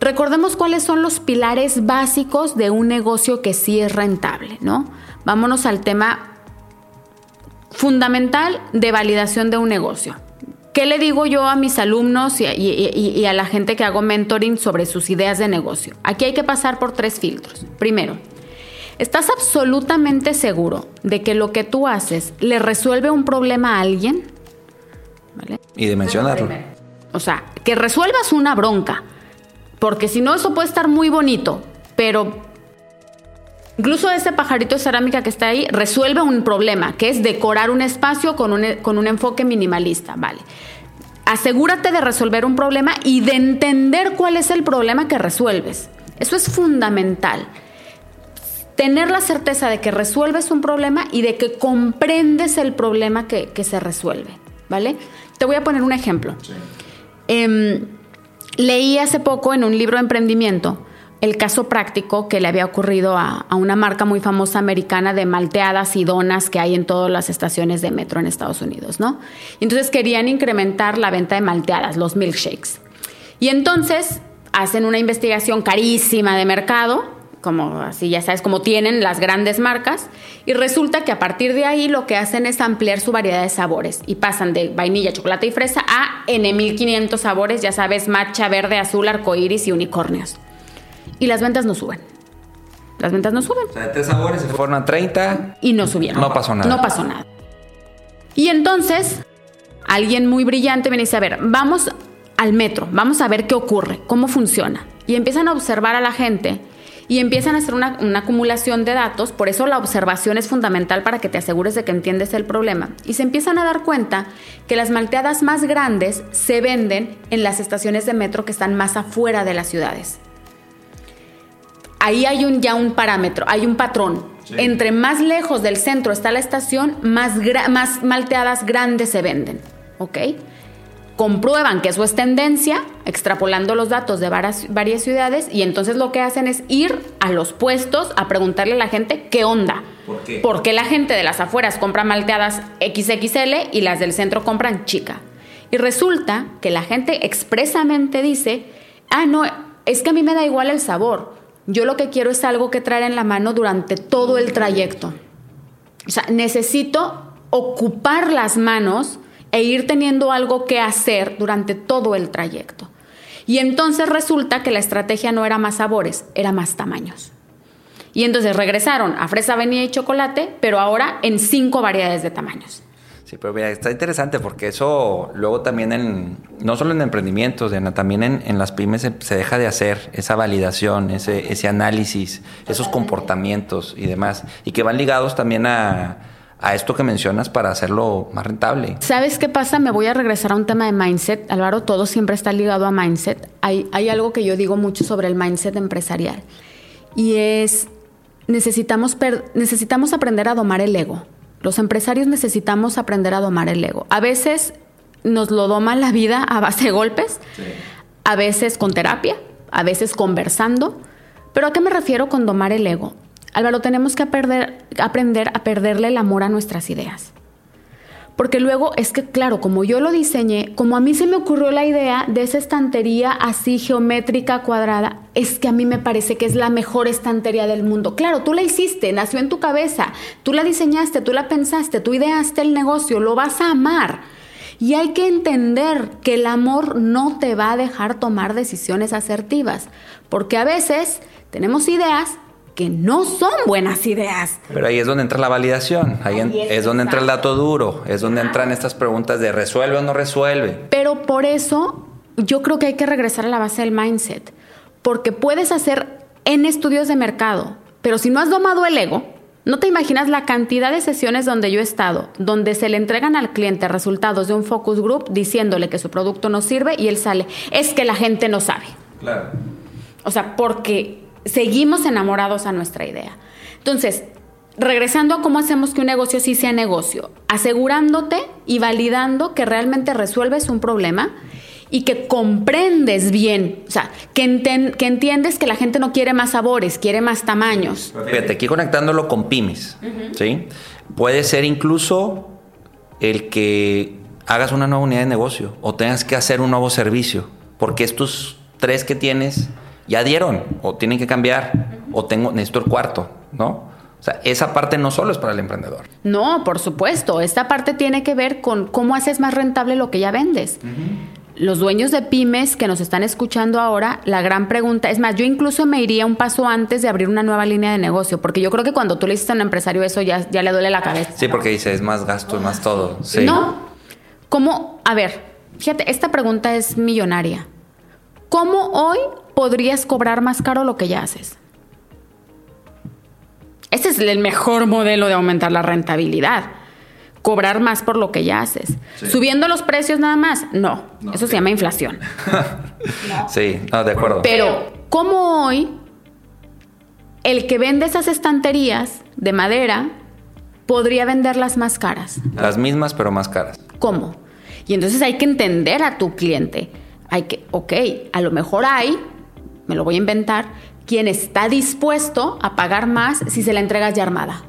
Recordemos cuáles son los pilares básicos de un negocio que sí es rentable, ¿no? Vámonos al tema fundamental de validación de un negocio. ¿Qué le digo yo a mis alumnos y, y- y- y a la gente que hago mentoring sobre sus ideas de negocio? Aquí hay que pasar por tres filtros. Primero, ¿estás absolutamente seguro de que lo que tú haces le resuelve un problema a alguien? ¿Vale? Y de mencionarlo. O sea, que resuelvas una bronca. Porque si no, eso puede estar muy bonito. Pero incluso ese pajarito de cerámica que está ahí resuelve un problema, que es decorar un espacio con un, con un enfoque minimalista. Vale. Asegúrate de resolver un problema y de entender cuál es el problema que resuelves. Eso es fundamental. Tener la certeza de que resuelves un problema y de que comprendes el problema que, que se resuelve. ¿Vale? Te voy a poner un ejemplo. Em, leí hace poco en un libro de emprendimiento el caso práctico que le había ocurrido a, a una marca muy famosa americana de malteadas y donas que hay en todas las estaciones de metro en Estados Unidos, ¿no? Entonces querían incrementar la venta de malteadas, los milkshakes. Y entonces hacen una investigación carísima de mercado, como así ya sabes, como tienen las grandes marcas, y resulta que a partir de ahí lo que hacen es ampliar su variedad de sabores y pasan de vainilla, chocolate y fresa a N1500 sabores, ya sabes, matcha, verde, azul, arcoíris y unicornios. Y las ventas no suben. Las ventas no suben O sea, de tres sabores se fueron a 30. y no subieron. No pasó nada. No pasó nada. Y entonces, alguien muy brillante me dice, a ver, vamos al metro, vamos a ver qué ocurre, cómo funciona. Y empiezan a observar a la gente y empiezan a hacer una, una acumulación de datos, por eso la observación es fundamental para que te asegures de que entiendes el problema. Y se empiezan a dar cuenta que las malteadas más grandes se venden en las estaciones de metro que están más afuera de las ciudades ahí hay un, ya un parámetro, hay un patrón. Entre más lejos del centro está la estación, más, más malteadas grandes se venden. ¿Ok? Comprueban que eso es tendencia, extrapolando los datos de varias, varias ciudades, y entonces lo que hacen es ir a los puestos a preguntarle a la gente qué onda. ¿Por qué? ¿Por qué la gente de las afueras compra malteadas XXL y las del centro compran chica? Y resulta que la gente expresamente dice, ah, no, es que a mí me da igual el sabor. Yo lo que quiero es algo que traer en la mano durante todo el trayecto. O sea, necesito ocupar las manos e ir teniendo algo que hacer durante todo el trayecto. Y entonces resulta que la estrategia no era más sabores, era más tamaños. Y entonces regresaron a fresa, vainilla y chocolate, pero ahora en cinco variedades de tamaños. Sí, pero mira, está interesante porque eso luego también en, no solo en emprendimientos, Diana, también en, en las pymes se, se deja de hacer esa validación, ese, ese análisis, esos comportamientos y demás, y que van ligados también a, a esto que mencionas para hacerlo más rentable. ¿Sabes qué pasa? Me voy a regresar a un tema de mindset. Álvaro, todo siempre está ligado a mindset. Hay, hay algo que yo digo mucho sobre el mindset empresarial y es necesitamos, per- necesitamos aprender a domar el ego. Los empresarios necesitamos aprender a domar el ego. A veces nos lo doma la vida a base de golpes, a veces con terapia, a veces conversando. Pero ¿a qué me refiero con domar el ego? Álvaro, tenemos que aprender a perderle el amor a nuestras ideas. Porque luego es que, claro, como yo lo diseñé, como a mí se me ocurrió la idea de esa estantería así geométrica cuadrada, es que a mí me parece que es la mejor estantería del mundo. Claro, tú la hiciste, nació en tu cabeza, tú la diseñaste, tú la pensaste, tú ideaste el negocio, lo vas a amar. Y hay que entender que el amor no te va a dejar tomar decisiones asertivas, porque a veces tenemos ideas que no son buenas ideas. Pero ahí es donde entra la validación, ahí es, es donde entra el dato duro, es donde entran estas preguntas de resuelve o no resuelve. Pero por eso yo creo que hay que regresar a la base del mindset, porque puedes hacer en estudios de mercado, pero si no has domado el ego, no te imaginas la cantidad de sesiones donde yo he estado, donde se le entregan al cliente resultados de un focus group diciéndole que su producto no sirve y él sale, es que la gente no sabe. Claro. O sea, porque seguimos enamorados a nuestra idea. Entonces, regresando a cómo hacemos que un negocio sí sea negocio, asegurándote y validando que realmente resuelves un problema y que comprendes bien, o sea, que, enten- que entiendes que la gente no quiere más sabores, quiere más tamaños. Fíjate, aquí conectándolo con pymes, ¿sí? Puede ser incluso el que hagas una nueva unidad de negocio o tengas que hacer un nuevo servicio, porque estos tres que tienes ya dieron o tienen que cambiar o tengo necesito el cuarto, ¿no? O sea, esa parte no solo es para el emprendedor. No, por supuesto, esta parte tiene que ver con cómo haces más rentable lo que ya vendes. Los dueños de pymes que nos están escuchando ahora, la gran pregunta, es más, yo incluso me iría un paso antes de abrir una nueva línea de negocio, porque yo creo que cuando tú le dices a un empresario eso ya, ya le duele la cabeza. Sí, porque dice, es más gasto, es más todo. Sí. No, ¿cómo? A ver, fíjate, esta pregunta es millonaria. ¿Cómo hoy podrías cobrar más caro lo que ya haces? Ese es el mejor modelo de aumentar la rentabilidad. Cobrar más por lo que ya haces. Subiendo los precios nada más. No, eso se llama inflación. Sí, no, de acuerdo. Pero, ¿cómo hoy el que vende esas estanterías de madera podría venderlas más caras? Las mismas, pero más caras. ¿Cómo? Y entonces hay que entender a tu cliente. Hay que, ok, a lo mejor hay, me lo voy a inventar, quien está dispuesto a pagar más si se la entregas ya armada.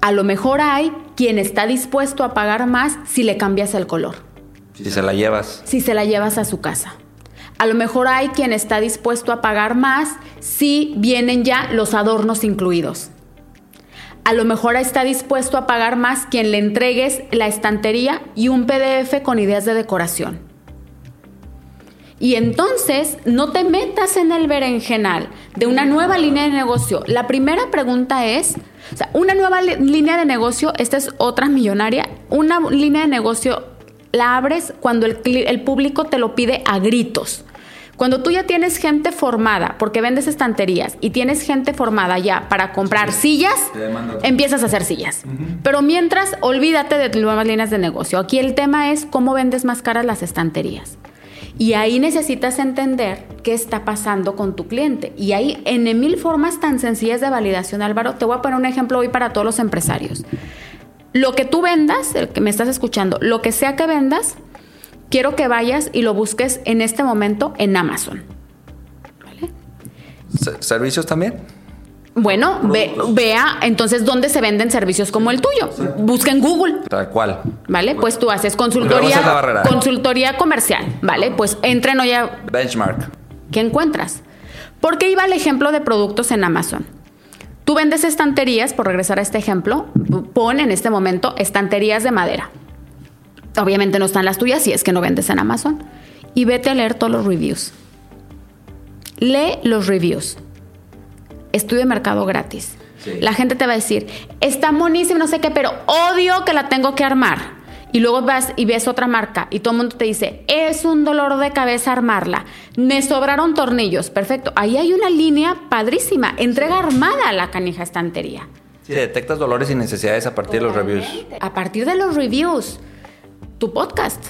A lo mejor hay quien está dispuesto a pagar más si le cambias el color, Si se la llevas. si se la llevas a su casa. A lo mejor hay quien está dispuesto a pagar más si vienen ya los adornos incluidos. A lo mejor está dispuesto a pagar más quien le entregues la estantería y un PDF con ideas de decoración. Y entonces no te metas en el berenjenal de una nueva línea de negocio. La primera pregunta es, o sea, una nueva línea de negocio, esta es otra millonaria, una línea de negocio la abres cuando el, público te lo pide a gritos. Cuando tú ya tienes gente formada, porque vendes estanterías, y tienes gente formada ya para comprar sillas, empiezas a hacer sillas. Pero mientras, olvídate de nuevas líneas de negocio. Aquí el tema es cómo vendes más caras las estanterías. Y ahí necesitas entender qué está pasando con tu cliente. Y hay en mil formas tan sencillas de validación, Álvaro. Te voy a poner un ejemplo hoy para todos los empresarios. Lo que tú vendas, el que me estás escuchando, lo que sea que vendas, quiero que vayas y lo busques en este momento en Amazon. Se- ¿Servicios también? Bueno, ve- vea entonces dónde se venden servicios como el tuyo. Busca en Google. Tal cual. ¿Vale? Pues tú haces es la consultoría, barrera. consultoría comercial, ¿vale? Pues entren hoy a Benchmark. ¿Qué encuentras? ¿Por qué iba el ejemplo de productos en Amazon? Tú vendes estanterías, por regresar a este ejemplo, pon en este momento estanterías de madera. Obviamente no están las tuyas si es que no vendes en Amazon. Y vete a leer todos los reviews. Lee los reviews. Estudio de mercado gratis. Sí. La gente te va a decir, está buenísimo, no sé qué, pero odio que la tengo que armar. Y luego vas y ves otra marca y todo el mundo te dice, es un dolor de cabeza armarla. Me sobraron tornillos. Perfecto. Ahí hay una línea padrísima. Entrega armada a la canija estantería. Sí, detectas dolores y necesidades a partir de los reviews. A partir de los reviews. Tu podcast.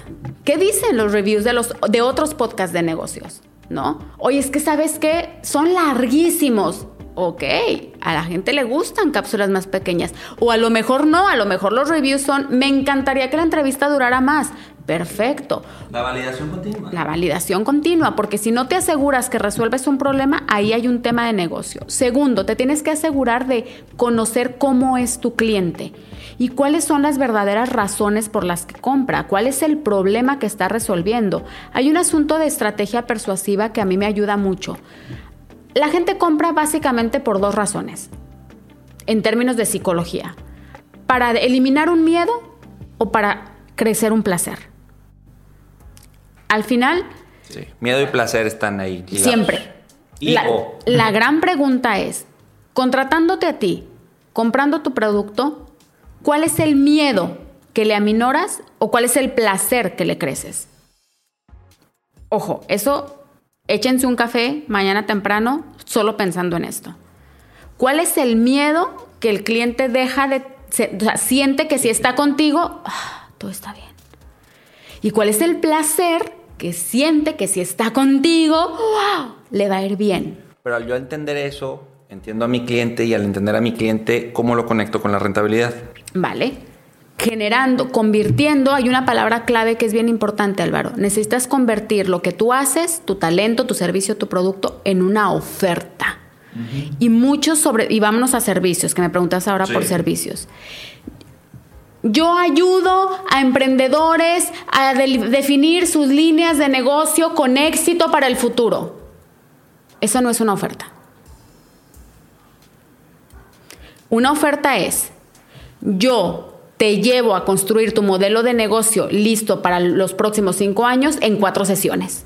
¿Qué dicen los reviews de, los, de otros podcasts de negocios? ¿No? Oye, es que sabes que son larguísimos. Ok, a la gente le gustan cápsulas más pequeñas. O a lo mejor no, a lo mejor los reviews son, me encantaría que la entrevista durara más. Perfecto. La validación continua. La validación continua, porque si no te aseguras que resuelves un problema, ahí hay un tema de negocio. Segundo, te tienes que asegurar de conocer cómo es tu cliente y cuáles son las verdaderas razones por las que compra, cuál es el problema que está resolviendo. Hay un asunto de estrategia persuasiva que a mí me ayuda mucho. La gente compra básicamente por dos razones, en términos de psicología. Para eliminar un miedo o para crecer un placer. Al final, Sí. Miedo y placer están ahí. siempre. Y La, o. la gran pregunta es, contratándote a ti, comprando tu producto, ¿cuál es el miedo que le aminoras o cuál es el placer que le creces? Ojo, eso, échense un café mañana temprano solo pensando en esto. ¿Cuál es el miedo que el cliente deja de, se- o sea, siente que si está contigo, ah, todo está bien? ¿Y cuál es el placer que siente que si está contigo, wow, le va a ir bien? Pero al yo entender eso, entiendo a mi cliente y al entender a mi cliente, ¿cómo lo conecto con la rentabilidad? ¿Vale? Generando, convirtiendo, hay una palabra clave que es bien importante, Álvaro. Necesitas convertir lo que tú haces, tu talento, tu servicio, tu producto, en una oferta. Y muchos sobre, y vámonos a servicios, que me preguntas ahora por servicios. Yo ayudo a emprendedores a definir sus líneas de negocio con éxito para el futuro. Eso no es una oferta. Una oferta es, yo te llevo a construir tu modelo de negocio listo para los próximos cinco años en cuatro sesiones.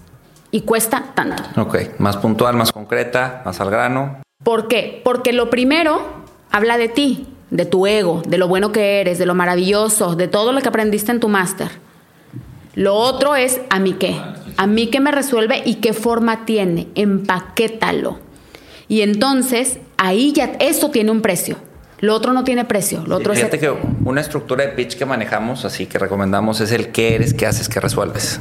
Y cuesta tanto. Ok, más puntual, más concreta, más al grano. ¿Por qué? Porque lo primero habla de ti, de tu ego, de lo bueno que eres, de lo maravilloso, de todo lo que aprendiste en tu máster. Lo otro es a mí qué. A mí qué me resuelve y qué forma tiene. Empaquétalo. Y entonces ahí ya eso tiene un precio. Lo otro no tiene precio. Lo otro Fíjate es que una estructura de pitch que manejamos, así que recomendamos, es el qué eres, qué haces, qué resuelves.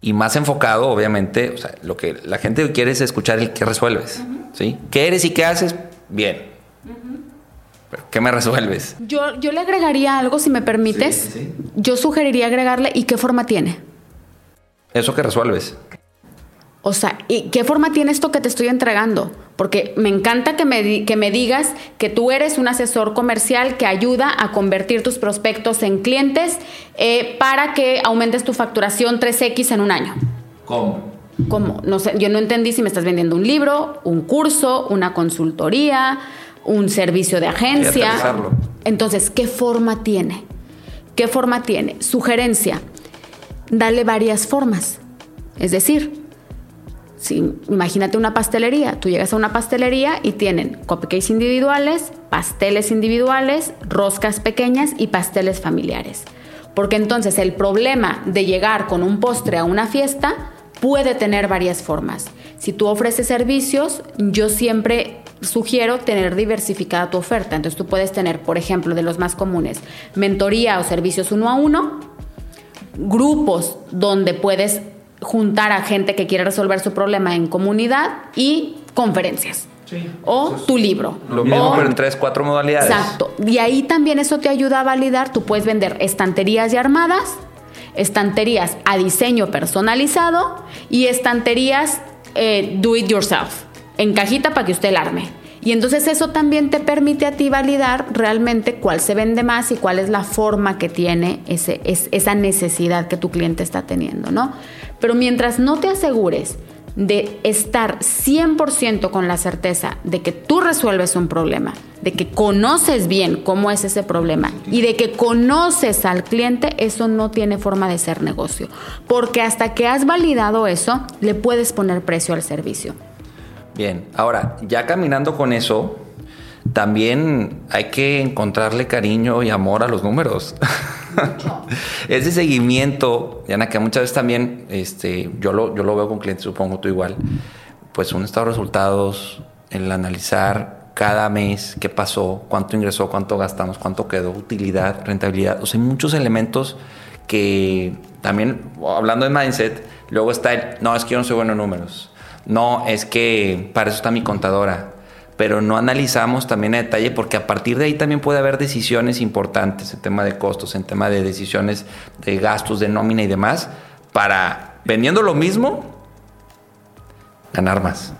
Y más enfocado, obviamente, o sea, lo que la gente quiere es escuchar el qué resuelves. ¿Sí? ¿Qué eres y qué haces? Bien. Pero, ¿Qué me resuelves? Yo, yo le agregaría algo, si me permites. Sí, sí, sí. Yo sugeriría agregarle y qué forma tiene. Eso que resuelves. O sea, ¿y qué forma tiene esto que te estoy entregando? Porque me encanta que me, que me digas que tú eres un asesor comercial que ayuda a convertir tus prospectos en clientes eh, para que aumentes tu facturación 3X en un año. ¿Cómo? ¿Cómo? No sé, yo no entendí si me estás vendiendo un libro, un curso, una consultoría, un servicio de agencia. Entonces, ¿qué forma tiene? ¿Qué forma tiene? Sugerencia, dale varias formas. Es decir, imagínate una pastelería. Tú llegas a una pastelería y tienen cupcakes individuales, pasteles individuales, roscas pequeñas y pasteles familiares. Porque entonces el problema de llegar con un postre a una fiesta puede tener varias formas. Si tú ofreces servicios, yo siempre sugiero tener diversificada tu oferta. Entonces tú puedes tener, por ejemplo, de los más comunes, mentoría o servicios uno a uno, grupos donde puedes juntar a gente que quiere resolver su problema en comunidad y conferencias. O tu libro. Lo mismo, O- pero en tres, cuatro modalidades. Exacto. Y ahí también eso te ayuda a validar. Tú puedes vender estanterías ya armadas, estanterías a diseño personalizado y estanterías eh, do it yourself, en cajita para que usted la arme. Y entonces eso también te permite a ti validar realmente cuál se vende más y cuál es la forma que tiene ese, es- esa necesidad que tu cliente está teniendo, ¿no? Pero mientras no te asegures de estar 100% con la certeza de que tú resuelves un problema, de que conoces bien cómo es ese problema y de que conoces al cliente, eso no tiene forma de ser negocio. Porque hasta que has validado eso, le puedes poner precio al servicio. Bien, ahora, ya caminando con eso, también hay que encontrarle cariño y amor a los números. Ese seguimiento, Diana, que muchas veces también este, yo, lo, yo lo veo con clientes, supongo tú igual, pues un estado de resultados, el analizar cada mes qué pasó, cuánto ingresó, cuánto gastamos, cuánto quedó, utilidad, rentabilidad. O sea, hay muchos elementos que también, hablando de mindset, luego está el, no, es que yo no soy bueno en números. No, es que para eso está mi contadora pero no analizamos también a detalle porque a partir de ahí también puede haber decisiones importantes en tema de costos, en tema de decisiones de gastos, de nómina y demás, para vendiendo lo mismo, ganar más.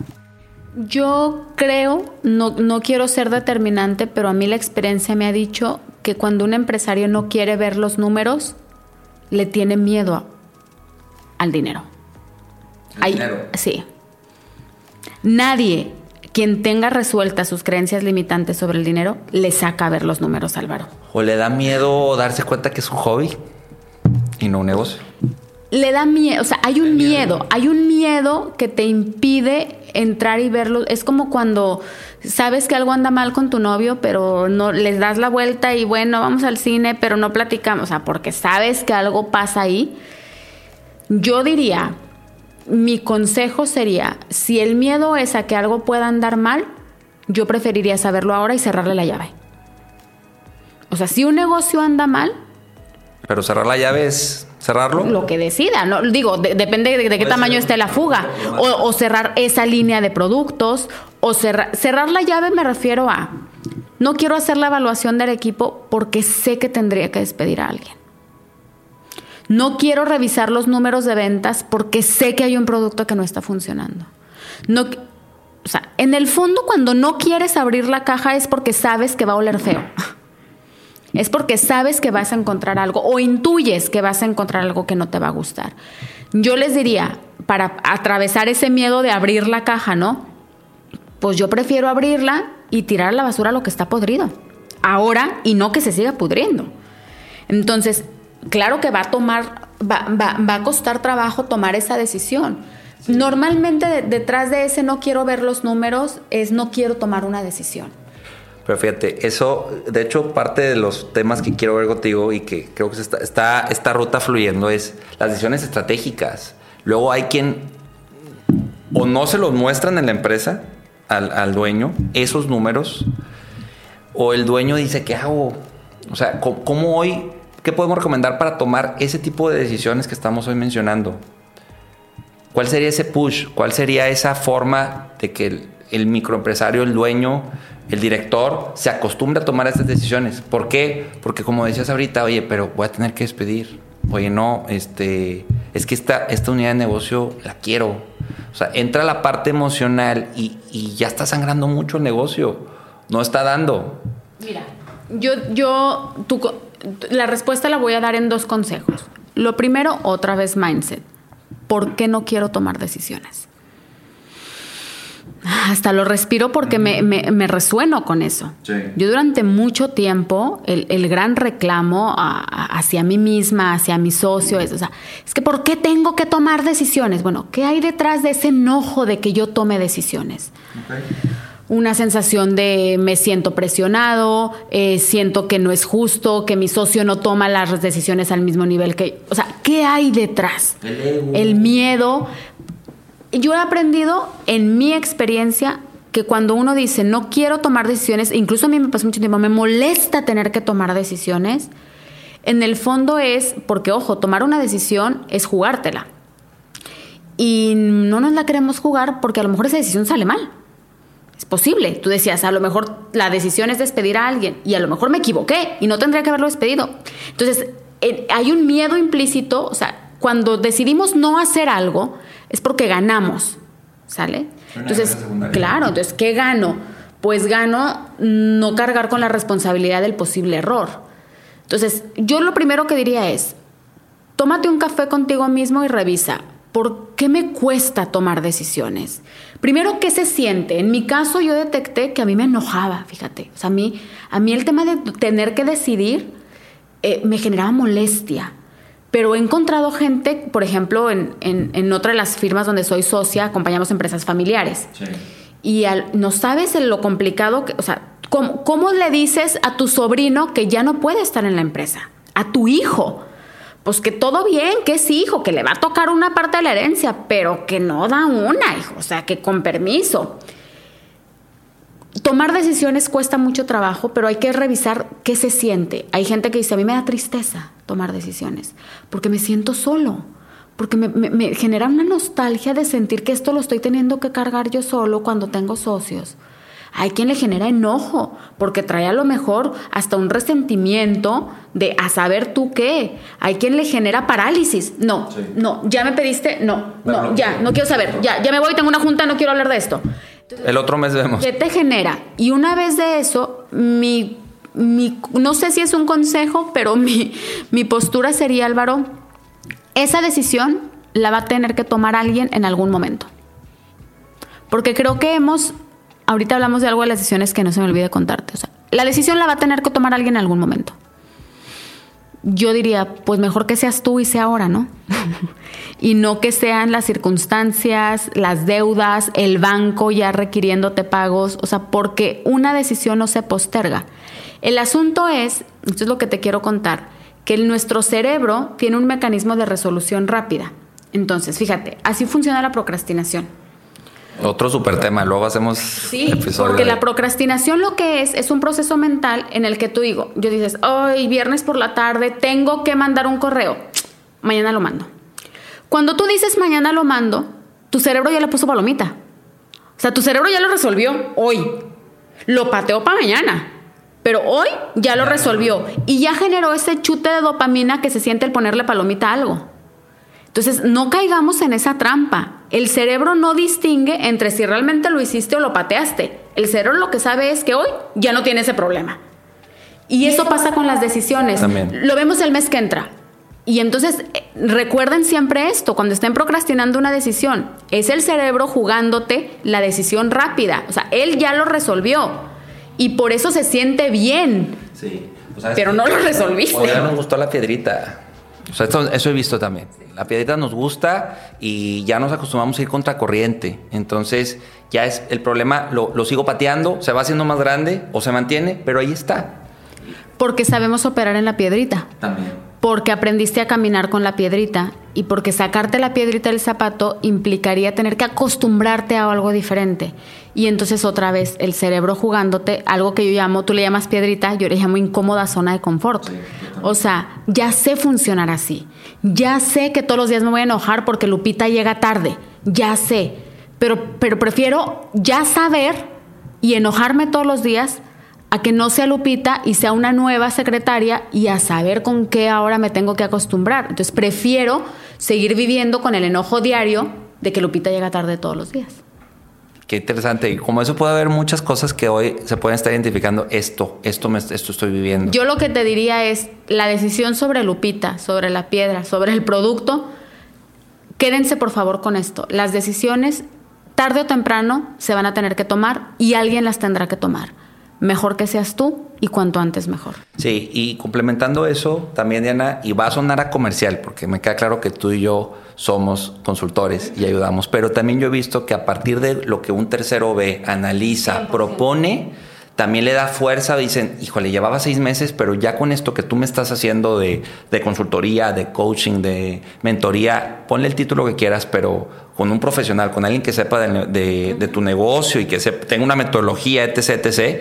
Yo creo, no, no quiero ser determinante, pero a mí la experiencia me ha dicho que cuando un empresario no quiere ver los números, le tiene miedo al dinero. dinero? Sí. Nadie quien tenga resueltas sus creencias limitantes sobre el dinero, le saca a ver los números, Álvaro. ¿O le da miedo darse cuenta que es un hobby y no un negocio? Le da miedo, o sea, hay un miedo, hay un miedo que te impide entrar y verlo. Es como cuando sabes que algo anda mal con tu novio, pero no les das la vuelta y bueno, vamos al cine, pero no platicamos, o sea, porque sabes que algo pasa ahí. Yo diría, mi consejo sería, si el miedo es a que algo pueda andar mal, yo preferiría saberlo ahora y cerrarle la llave. O sea, si un negocio anda mal... Pero cerrar la llave es cerrarlo. Lo que decida, ¿no? digo, depende de, qué tamaño esté la fuga. O, cerrar esa línea de productos. O cerrar, cerrar la llave me refiero a, no quiero hacer la evaluación del equipo porque sé que tendría que despedir a alguien. No quiero revisar los números de ventas porque sé que hay un producto que no está funcionando. No, o sea, en el fondo cuando no quieres abrir la caja es porque sabes que va a oler feo. Es porque sabes que vas a encontrar algo o intuyes que vas a encontrar algo que no te va a gustar. Yo les diría, para atravesar ese miedo de abrir la caja, ¿no? Pues yo prefiero abrirla y tirar a la basura lo que está podrido. Ahora y no que se siga pudriendo. Entonces, claro que va a tomar, va, va, a costar trabajo tomar esa decisión. Normalmente detrás de ese no quiero ver los números es no quiero tomar una decisión. Pero fíjate, eso, de hecho, parte de los temas que quiero ver contigo y que creo que está, está, esta ruta fluyendo es las decisiones estratégicas. Luego hay quien o no se los muestran en la empresa al, al dueño esos números, o el dueño dice, ¿qué hago? O sea, ¿cómo hoy ¿Qué podemos recomendar para tomar ese tipo de decisiones que estamos hoy mencionando? ¿Cuál sería ese push? ¿Cuál sería esa forma de que el, microempresario, el dueño, el director se acostumbre a tomar esas decisiones? ¿Por qué? Porque como decías ahorita, oye, pero voy a tener que despedir. Oye, no, este, es que esta, esta unidad de negocio la quiero. O sea, entra la parte emocional y, y ya está sangrando mucho el negocio. No está dando. Mira, yo, yo, tú la respuesta la voy a dar en dos consejos. Lo primero, otra vez mindset. ¿Por qué no quiero tomar decisiones? Hasta lo respiro porque me, resueno con eso. Yo durante mucho tiempo, el, gran reclamo hacia mí misma, hacia mi socio, es, es que ¿por qué tengo que tomar decisiones? Bueno, ¿qué hay detrás de ese enojo de que yo tome decisiones? Una sensación de me siento presionado, eh, siento que no es justo, que mi socio no toma las decisiones al mismo nivel que... O sea, ¿qué hay detrás? El, miedo. Yo he aprendido en mi experiencia que cuando uno dice no quiero tomar decisiones, incluso a mí me pasa mucho tiempo, me molesta tener que tomar decisiones, en el fondo es porque, ojo, tomar una decisión es jugártela. Y no nos la queremos jugar porque a lo mejor esa decisión sale mal. Es posible. Tú decías, a lo mejor la decisión es despedir a alguien y a lo mejor me equivoqué y no tendría que haberlo despedido. Entonces, hay un miedo implícito, o sea, cuando decidimos no hacer algo es porque ganamos, ¿sale? Entonces, claro, entonces, ¿qué gano? Pues gano no cargar con la responsabilidad del posible error. Entonces, yo lo primero que diría es, tómate un café contigo mismo y revisa, ¿por qué me cuesta tomar decisiones? Primero, ¿qué se siente? En mi caso yo detecté que a mí me enojaba, fíjate. O sea, a mí, a mí el tema de tener que decidir eh, me generaba molestia. Pero he encontrado gente, por ejemplo, en, en, otra de las firmas donde soy socia, acompañamos empresas familiares. Y no sabes lo complicado, que, o sea, ¿Cómo, ¿Cómo le dices a tu sobrino que ya no puede estar en la empresa? A tu hijo. Pues que todo bien, que es hijo, que le va a tocar una parte de la herencia, pero que no da una, hijo. O sea, que con permiso. Tomar decisiones cuesta mucho trabajo, pero hay que revisar qué se siente. Hay gente que dice, a mí me da tristeza tomar decisiones, porque me siento solo, porque me, me- me genera una nostalgia de sentir que esto lo estoy teniendo que cargar yo solo cuando tengo socios. Hay quien le genera enojo, porque trae a lo mejor hasta un resentimiento de a saber tú qué. Hay quien le genera parálisis. No, no, ya me pediste, no, no, ya, no quiero saber, ya, ya me voy, tengo una junta, no quiero hablar de esto. El otro mes vemos. ¿Qué te genera? Y una vez de eso, mi, mi- no sé si es un consejo, pero mi, mi postura sería, Álvaro, esa decisión la va a tener que tomar alguien en algún momento. Porque creo que hemos, ahorita hablamos de algo de las decisiones que no se me olvide contarte. O sea, la decisión la va a tener que tomar alguien en algún momento. Yo diría, pues mejor que seas tú y sea ahora, ¿no? y no que sean las circunstancias, las deudas, el banco ya requiriéndote pagos, o sea, porque una decisión no se posterga. El asunto es, esto es lo que te quiero contar, que nuestro cerebro tiene un mecanismo de resolución rápida. Entonces, fíjate, así funciona la procrastinación. Otro super tema. Luego hacemos Sí, episodio porque de- la procrastinación lo que es es un proceso mental en el que tú digo, yo dices, hoy viernes por la tarde tengo que mandar un correo, mañana lo mando. Cuando tú dices mañana lo mando, tu cerebro ya le puso palomita. O sea, tu cerebro ya lo resolvió hoy. Lo pateó para mañana. Pero hoy ya lo resolvió y ya generó ese chute de dopamina que se siente el ponerle palomita a algo. Entonces, no caigamos en esa trampa. El cerebro no distingue entre si realmente lo hiciste o lo pateaste. El cerebro lo que sabe es que hoy ya no tiene ese problema. Y eso pasa con las decisiones. También. Lo vemos el mes que entra. Y entonces, eh, recuerden siempre esto, cuando estén procrastinando una decisión, es el cerebro jugándote la decisión rápida. O sea, él ya lo resolvió. Y por eso se siente bien. Sí. O sea, es Pero que- no lo resolviste. O ya nos gustó la piedrita. O sea, esto- eso he visto también. La piedrita nos gusta y ya nos acostumbramos a ir contra corriente. Entonces, ya es el problema, lo, lo sigo pateando, se va haciendo más grande o se mantiene, pero ahí está. Porque sabemos operar en la piedrita. También. Porque aprendiste a caminar con la piedrita y porque sacarte la piedrita del zapato implicaría tener que acostumbrarte a algo diferente. Y entonces otra vez el cerebro jugándote, algo que yo llamo, tú le llamas piedrita, yo le llamo incómoda zona de confort. O sea, ya sé funcionar así. Ya sé que todos los días me voy a enojar porque Lupita llega tarde. Ya sé. Pero, pero prefiero ya saber y enojarme todos los días a que no sea Lupita y sea una nueva secretaria y a saber con qué ahora me tengo que acostumbrar. Entonces prefiero seguir viviendo con el enojo diario de que Lupita llega tarde todos los días. Qué interesante. Y como eso puede haber muchas cosas que hoy se pueden estar identificando. Esto, esto, me, esto estoy viviendo. Yo lo que te diría es la decisión sobre Lupita, sobre la piedra, sobre el producto. Quédense por favor con esto. Las decisiones tarde o temprano se van a tener que tomar y alguien las tendrá que tomar. Mejor que seas tú y cuanto antes mejor. Sí, y complementando eso, también Diana, y va a sonar a comercial, porque me queda claro que tú y yo somos consultores y ayudamos, pero también yo he visto que a partir de lo que un tercero ve, analiza, propone, también le da fuerza, dicen, híjole, llevaba seis meses, pero ya con esto que tú me estás haciendo de, de consultoría, de coaching, de mentoría, ponle el título que quieras, pero con un profesional, con alguien que sepa de, tu negocio y que se- tenga una metodología, etc., etc.,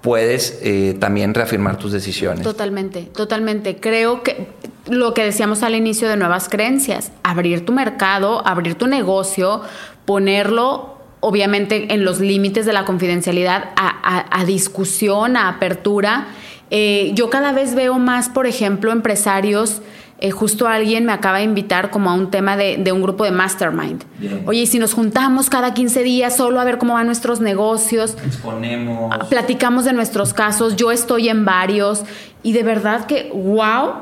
puedes eh, también reafirmar tus decisiones. Totalmente, totalmente. Creo que lo que decíamos al inicio de nuevas creencias, abrir tu mercado, abrir tu negocio, ponerlo obviamente en los límites de la confidencialidad a, a- a discusión, a apertura. Eh, yo cada vez veo más, por ejemplo, empresarios. eh, justo alguien me acaba de invitar como a un tema de, de un grupo de mastermind. Bien. Oye, y si nos juntamos cada 15 días solo a ver cómo van nuestros negocios, Exponemos. platicamos de nuestros casos, yo estoy en varios y de verdad que, wow,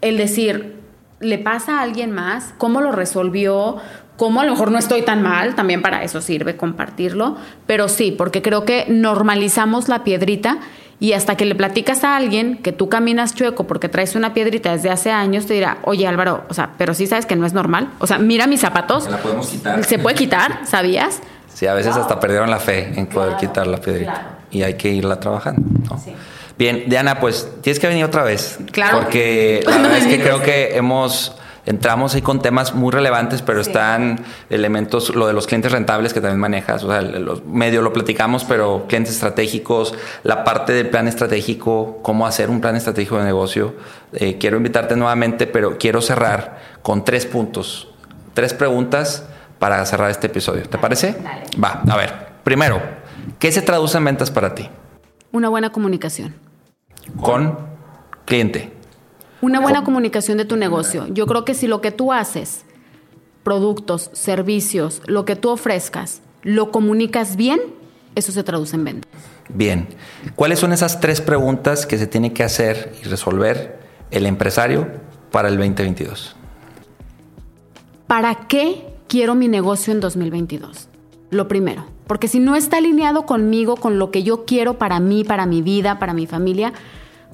el decir, le pasa a alguien más, cómo lo resolvió, cómo a lo mejor no estoy tan mal, también para eso sirve compartirlo, pero sí, porque creo que normalizamos la piedrita y hasta que le platicas a alguien que tú caminas chueco porque traes una piedrita desde hace años, te dirá, oye Álvaro, o sea, pero sí sabes que no es normal, o sea, mira mis zapatos, Se la podemos quitar. se puede quitar, ¿sabías? Sí, a veces hasta perdieron la fe en poder quitar la piedrita. claro. y hay que irla trabajando. ¿no? Bien, Diana, pues tienes que venir otra vez. Claro. Porque la verdad es que creo que hemos entramos ahí con temas muy relevantes, pero están elementos, lo de los clientes rentables que también manejas, o sea, los medio lo platicamos, pero clientes estratégicos, la parte del plan estratégico, cómo hacer un plan estratégico de negocio. Eh, quiero invitarte nuevamente, pero quiero cerrar con tres puntos, tres preguntas para cerrar este episodio. ¿Te parece? Va, a ver. Primero, ¿qué se traduce en ventas para ti? Una buena comunicación. Con cliente. Una buena comunicación de tu negocio. Yo creo que si lo que tú haces, productos, servicios, lo que tú ofrezcas, lo comunicas bien, eso se traduce en ventas. Bien. ¿Cuáles son esas tres preguntas que se tiene que hacer y resolver el empresario para el 2022? ¿Para qué quiero mi negocio en 2022? Lo primero, porque si no está alineado conmigo, con lo que yo quiero para mí, para mi vida, para mi familia,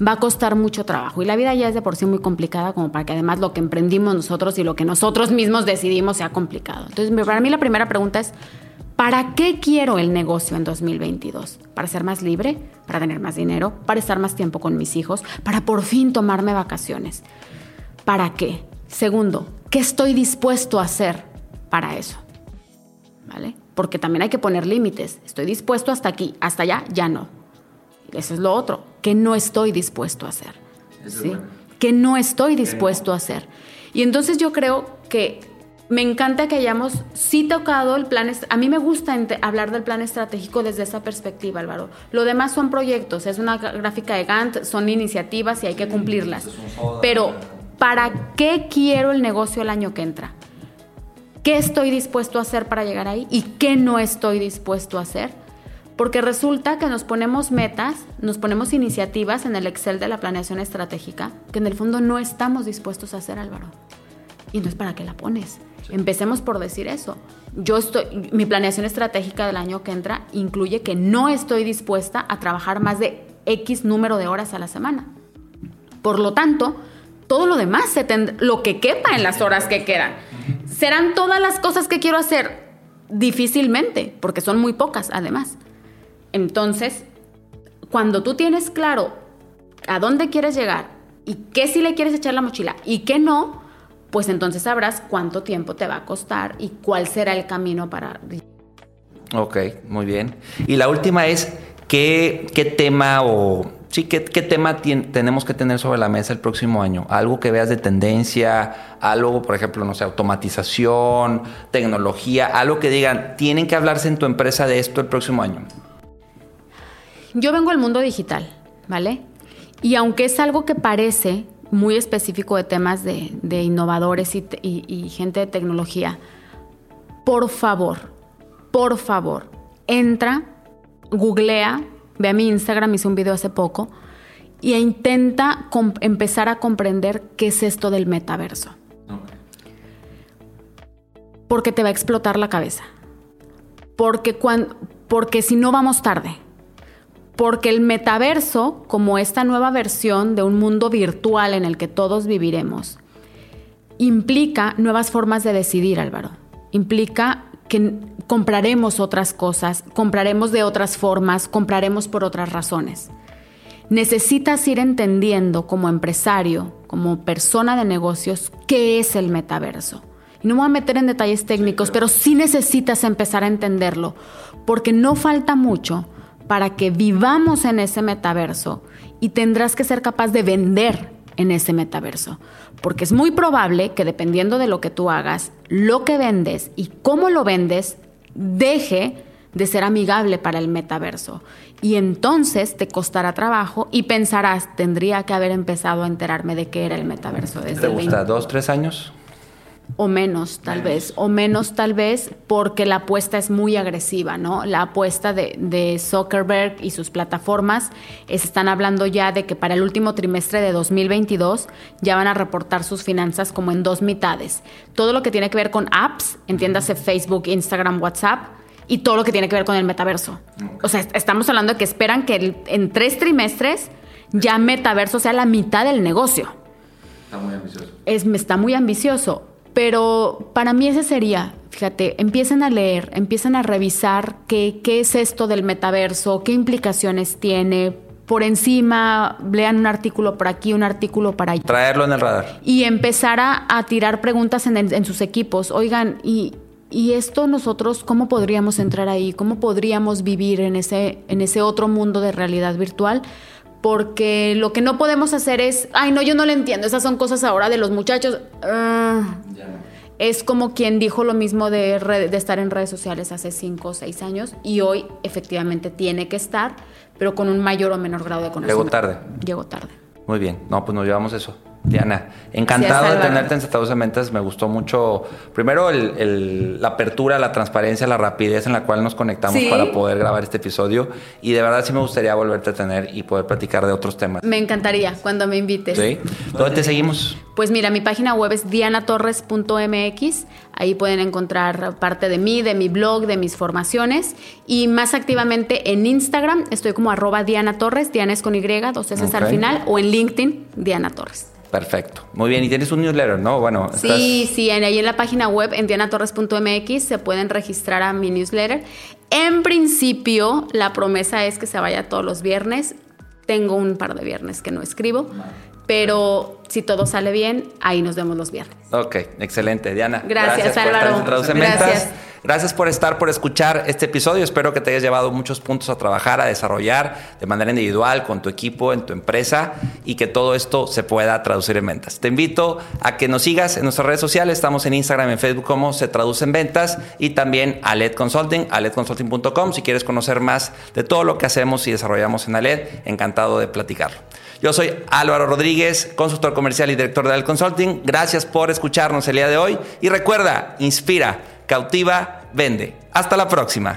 va a costar mucho trabajo. Y la vida ya es de por sí muy complicada como para que además lo que emprendimos nosotros y lo que nosotros mismos decidimos sea complicado. Entonces, para mí la primera pregunta es, ¿para qué quiero el negocio en 2022? ¿Para ser más libre? ¿Para tener más dinero? ¿Para estar más tiempo con mis hijos? ¿Para por fin tomarme vacaciones? ¿Para qué? Segundo, ¿qué estoy dispuesto a hacer para eso? ¿Vale? Porque también hay que poner límites. Estoy dispuesto hasta aquí, hasta allá, ya no. Eso es lo otro que no estoy dispuesto a hacer. ¿sí? Que no estoy dispuesto a hacer. Y entonces yo creo que me encanta que hayamos sí tocado el plan. A mí me gusta hablar del plan estratégico desde esa perspectiva, Álvaro. Lo demás son proyectos, es una gráfica de Gantt, son iniciativas y hay que cumplirlas. Pero, ¿para qué quiero el negocio el año que entra? ¿Qué estoy dispuesto a hacer para llegar ahí? ¿Y qué no estoy dispuesto a hacer? Porque resulta que nos ponemos metas, nos ponemos iniciativas en el Excel de la planeación estratégica que en el fondo no estamos dispuestos a hacer, Álvaro. Y no es para qué la pones. Empecemos por decir eso. Yo estoy, mi planeación estratégica del año que entra incluye que no estoy dispuesta a trabajar más de X número de horas a la semana. Por lo tanto, todo lo demás se lo que quepa en las horas que quedan. ¿Serán todas las cosas que quiero hacer? Difícilmente, porque son muy pocas además. Entonces, cuando tú tienes claro a dónde quieres llegar y qué sí le quieres echar la mochila y qué no, pues entonces sabrás cuánto tiempo te va a costar y cuál será el camino para... Ok, muy bien. Y la última es, ¿qué, qué tema o... Sí, ¿qué, qué tema tenemos que tener sobre la mesa el próximo año? Algo que veas de tendencia, algo, por ejemplo, no sé, automatización, tecnología, algo que digan, tienen que hablarse en tu empresa de esto el próximo año. Yo vengo al mundo digital, ¿vale? Y aunque es algo que parece muy específico de temas de, innovadores y, gente de tecnología, por favor, por favor, entra, googlea, ve a mi Instagram, hice un video hace poco, e intenta empezar a comprender qué es esto del metaverso. Porque te va a explotar la cabeza. Porque, cuando, porque si no vamos tarde porque el metaverso, como esta nueva versión de un mundo virtual en el que todos viviremos, implica nuevas formas de decidir, Álvaro. Implica que compraremos otras cosas, compraremos de otras formas, compraremos por otras razones. Necesitas ir entendiendo como empresario, como persona de negocios, qué es el metaverso. Y no me voy a meter en detalles técnicos, pero sí necesitas empezar a entenderlo, porque no falta mucho para que vivamos en ese metaverso y tendrás que ser capaz de vender en ese metaverso. Porque es muy probable que dependiendo de lo que tú hagas, lo que vendes y cómo lo vendes deje de ser amigable para el metaverso. Y entonces te costará trabajo y pensarás, tendría que haber empezado a enterarme de qué era el metaverso desde ¿Te gusta? ¿Dos, tres años? O menos tal vez, o menos tal vez porque la apuesta es muy agresiva, ¿no? La apuesta de, de Zuckerberg y sus plataformas están hablando ya de que para el último trimestre de 2022 ya van a reportar sus finanzas como en dos mitades. Todo lo que tiene que ver con apps, entiéndase Facebook, Instagram, WhatsApp, y todo lo que tiene que ver con el metaverso. O sea, estamos hablando de que esperan que en tres trimestres ya metaverso sea la mitad del negocio. Está muy ambicioso. Es, está muy ambicioso pero para mí ese sería, Fíjate, empiecen a leer, empiecen a revisar qué, qué es esto del metaverso, qué implicaciones tiene, por encima, lean un artículo por aquí, un artículo para allá. Traerlo en el radar. Y empezar a, a tirar preguntas en, en, sus equipos. Oigan, y, y, esto nosotros, ¿cómo podríamos entrar ahí? ¿Cómo podríamos vivir en ese, en ese otro mundo de realidad virtual? Porque lo que no podemos hacer es, ay, no, yo no lo entiendo, esas son cosas ahora de los muchachos. Uh, es como quien dijo lo mismo de, de, estar en redes sociales hace cinco o seis años y hoy efectivamente tiene que estar, pero con un mayor o menor grado de conocimiento. Llegó tarde. Llegó tarde. Muy bien, no, pues nos llevamos eso. Diana, encantado de tenerte en Estados Unidos. Me gustó mucho, primero, el, el, la apertura, la transparencia, la rapidez en la cual nos conectamos ¿Sí? para poder grabar este episodio. Y de verdad sí me gustaría volverte a tener y poder platicar de otros temas. Me encantaría cuando me invites. ¿Sí? ¿Dónde te seguimos? Pues mira, mi página web es dianatorres.mx. Ahí pueden encontrar parte de mí, de mi blog, de mis formaciones. Y más activamente en Instagram estoy como arroba Diana Torres, Diana es con Y, dos S okay. al final, o en LinkedIn, Diana Torres. Perfecto. Muy bien. Y tienes un newsletter, ¿no? Bueno. Estás... Sí, sí. Ahí en la página web, en dianatorres.mx, se pueden registrar a mi newsletter. En principio, la promesa es que se vaya todos los viernes. Tengo un par de viernes que no escribo. Pero si todo sale bien, ahí nos vemos los viernes. Ok, excelente. Diana. Gracias, gracias Álvaro. Por gracias. Gracias por estar, por escuchar este episodio. Espero que te hayas llevado muchos puntos a trabajar, a desarrollar de manera individual, con tu equipo, en tu empresa y que todo esto se pueda traducir en ventas. Te invito a que nos sigas en nuestras redes sociales. Estamos en Instagram en Facebook como se traduce en ventas y también a LED Consulting, a ledconsulting.com. Si quieres conocer más de todo lo que hacemos y desarrollamos en ALED, encantado de platicarlo. Yo soy Álvaro Rodríguez, consultor comercial y director de ALED Consulting. Gracias por escucharnos el día de hoy y recuerda, inspira cautiva, vende. Hasta la próxima.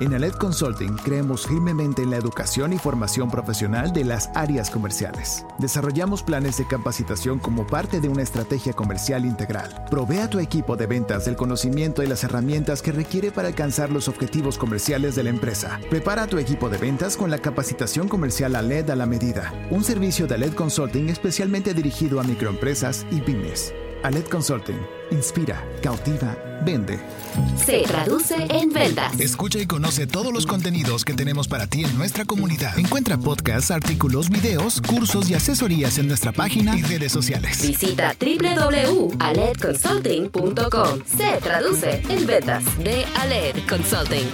En Aled Consulting creemos firmemente en la educación y formación profesional de las áreas comerciales. Desarrollamos planes de capacitación como parte de una estrategia comercial integral. Provee a tu equipo de ventas del conocimiento y las herramientas que requiere para alcanzar los objetivos comerciales de la empresa. Prepara a tu equipo de ventas con la capacitación comercial ALED a la medida. Un servicio de Aled Consulting especialmente dirigido a microempresas y pymes. Aled Consulting. Inspira, cautiva, vende. Se traduce en ventas. Escucha y conoce todos los contenidos que tenemos para ti en nuestra comunidad. Encuentra podcasts, artículos, videos, cursos y asesorías en nuestra página y redes sociales. Visita www.aledconsulting.com. Se traduce en ventas de Aled Consulting.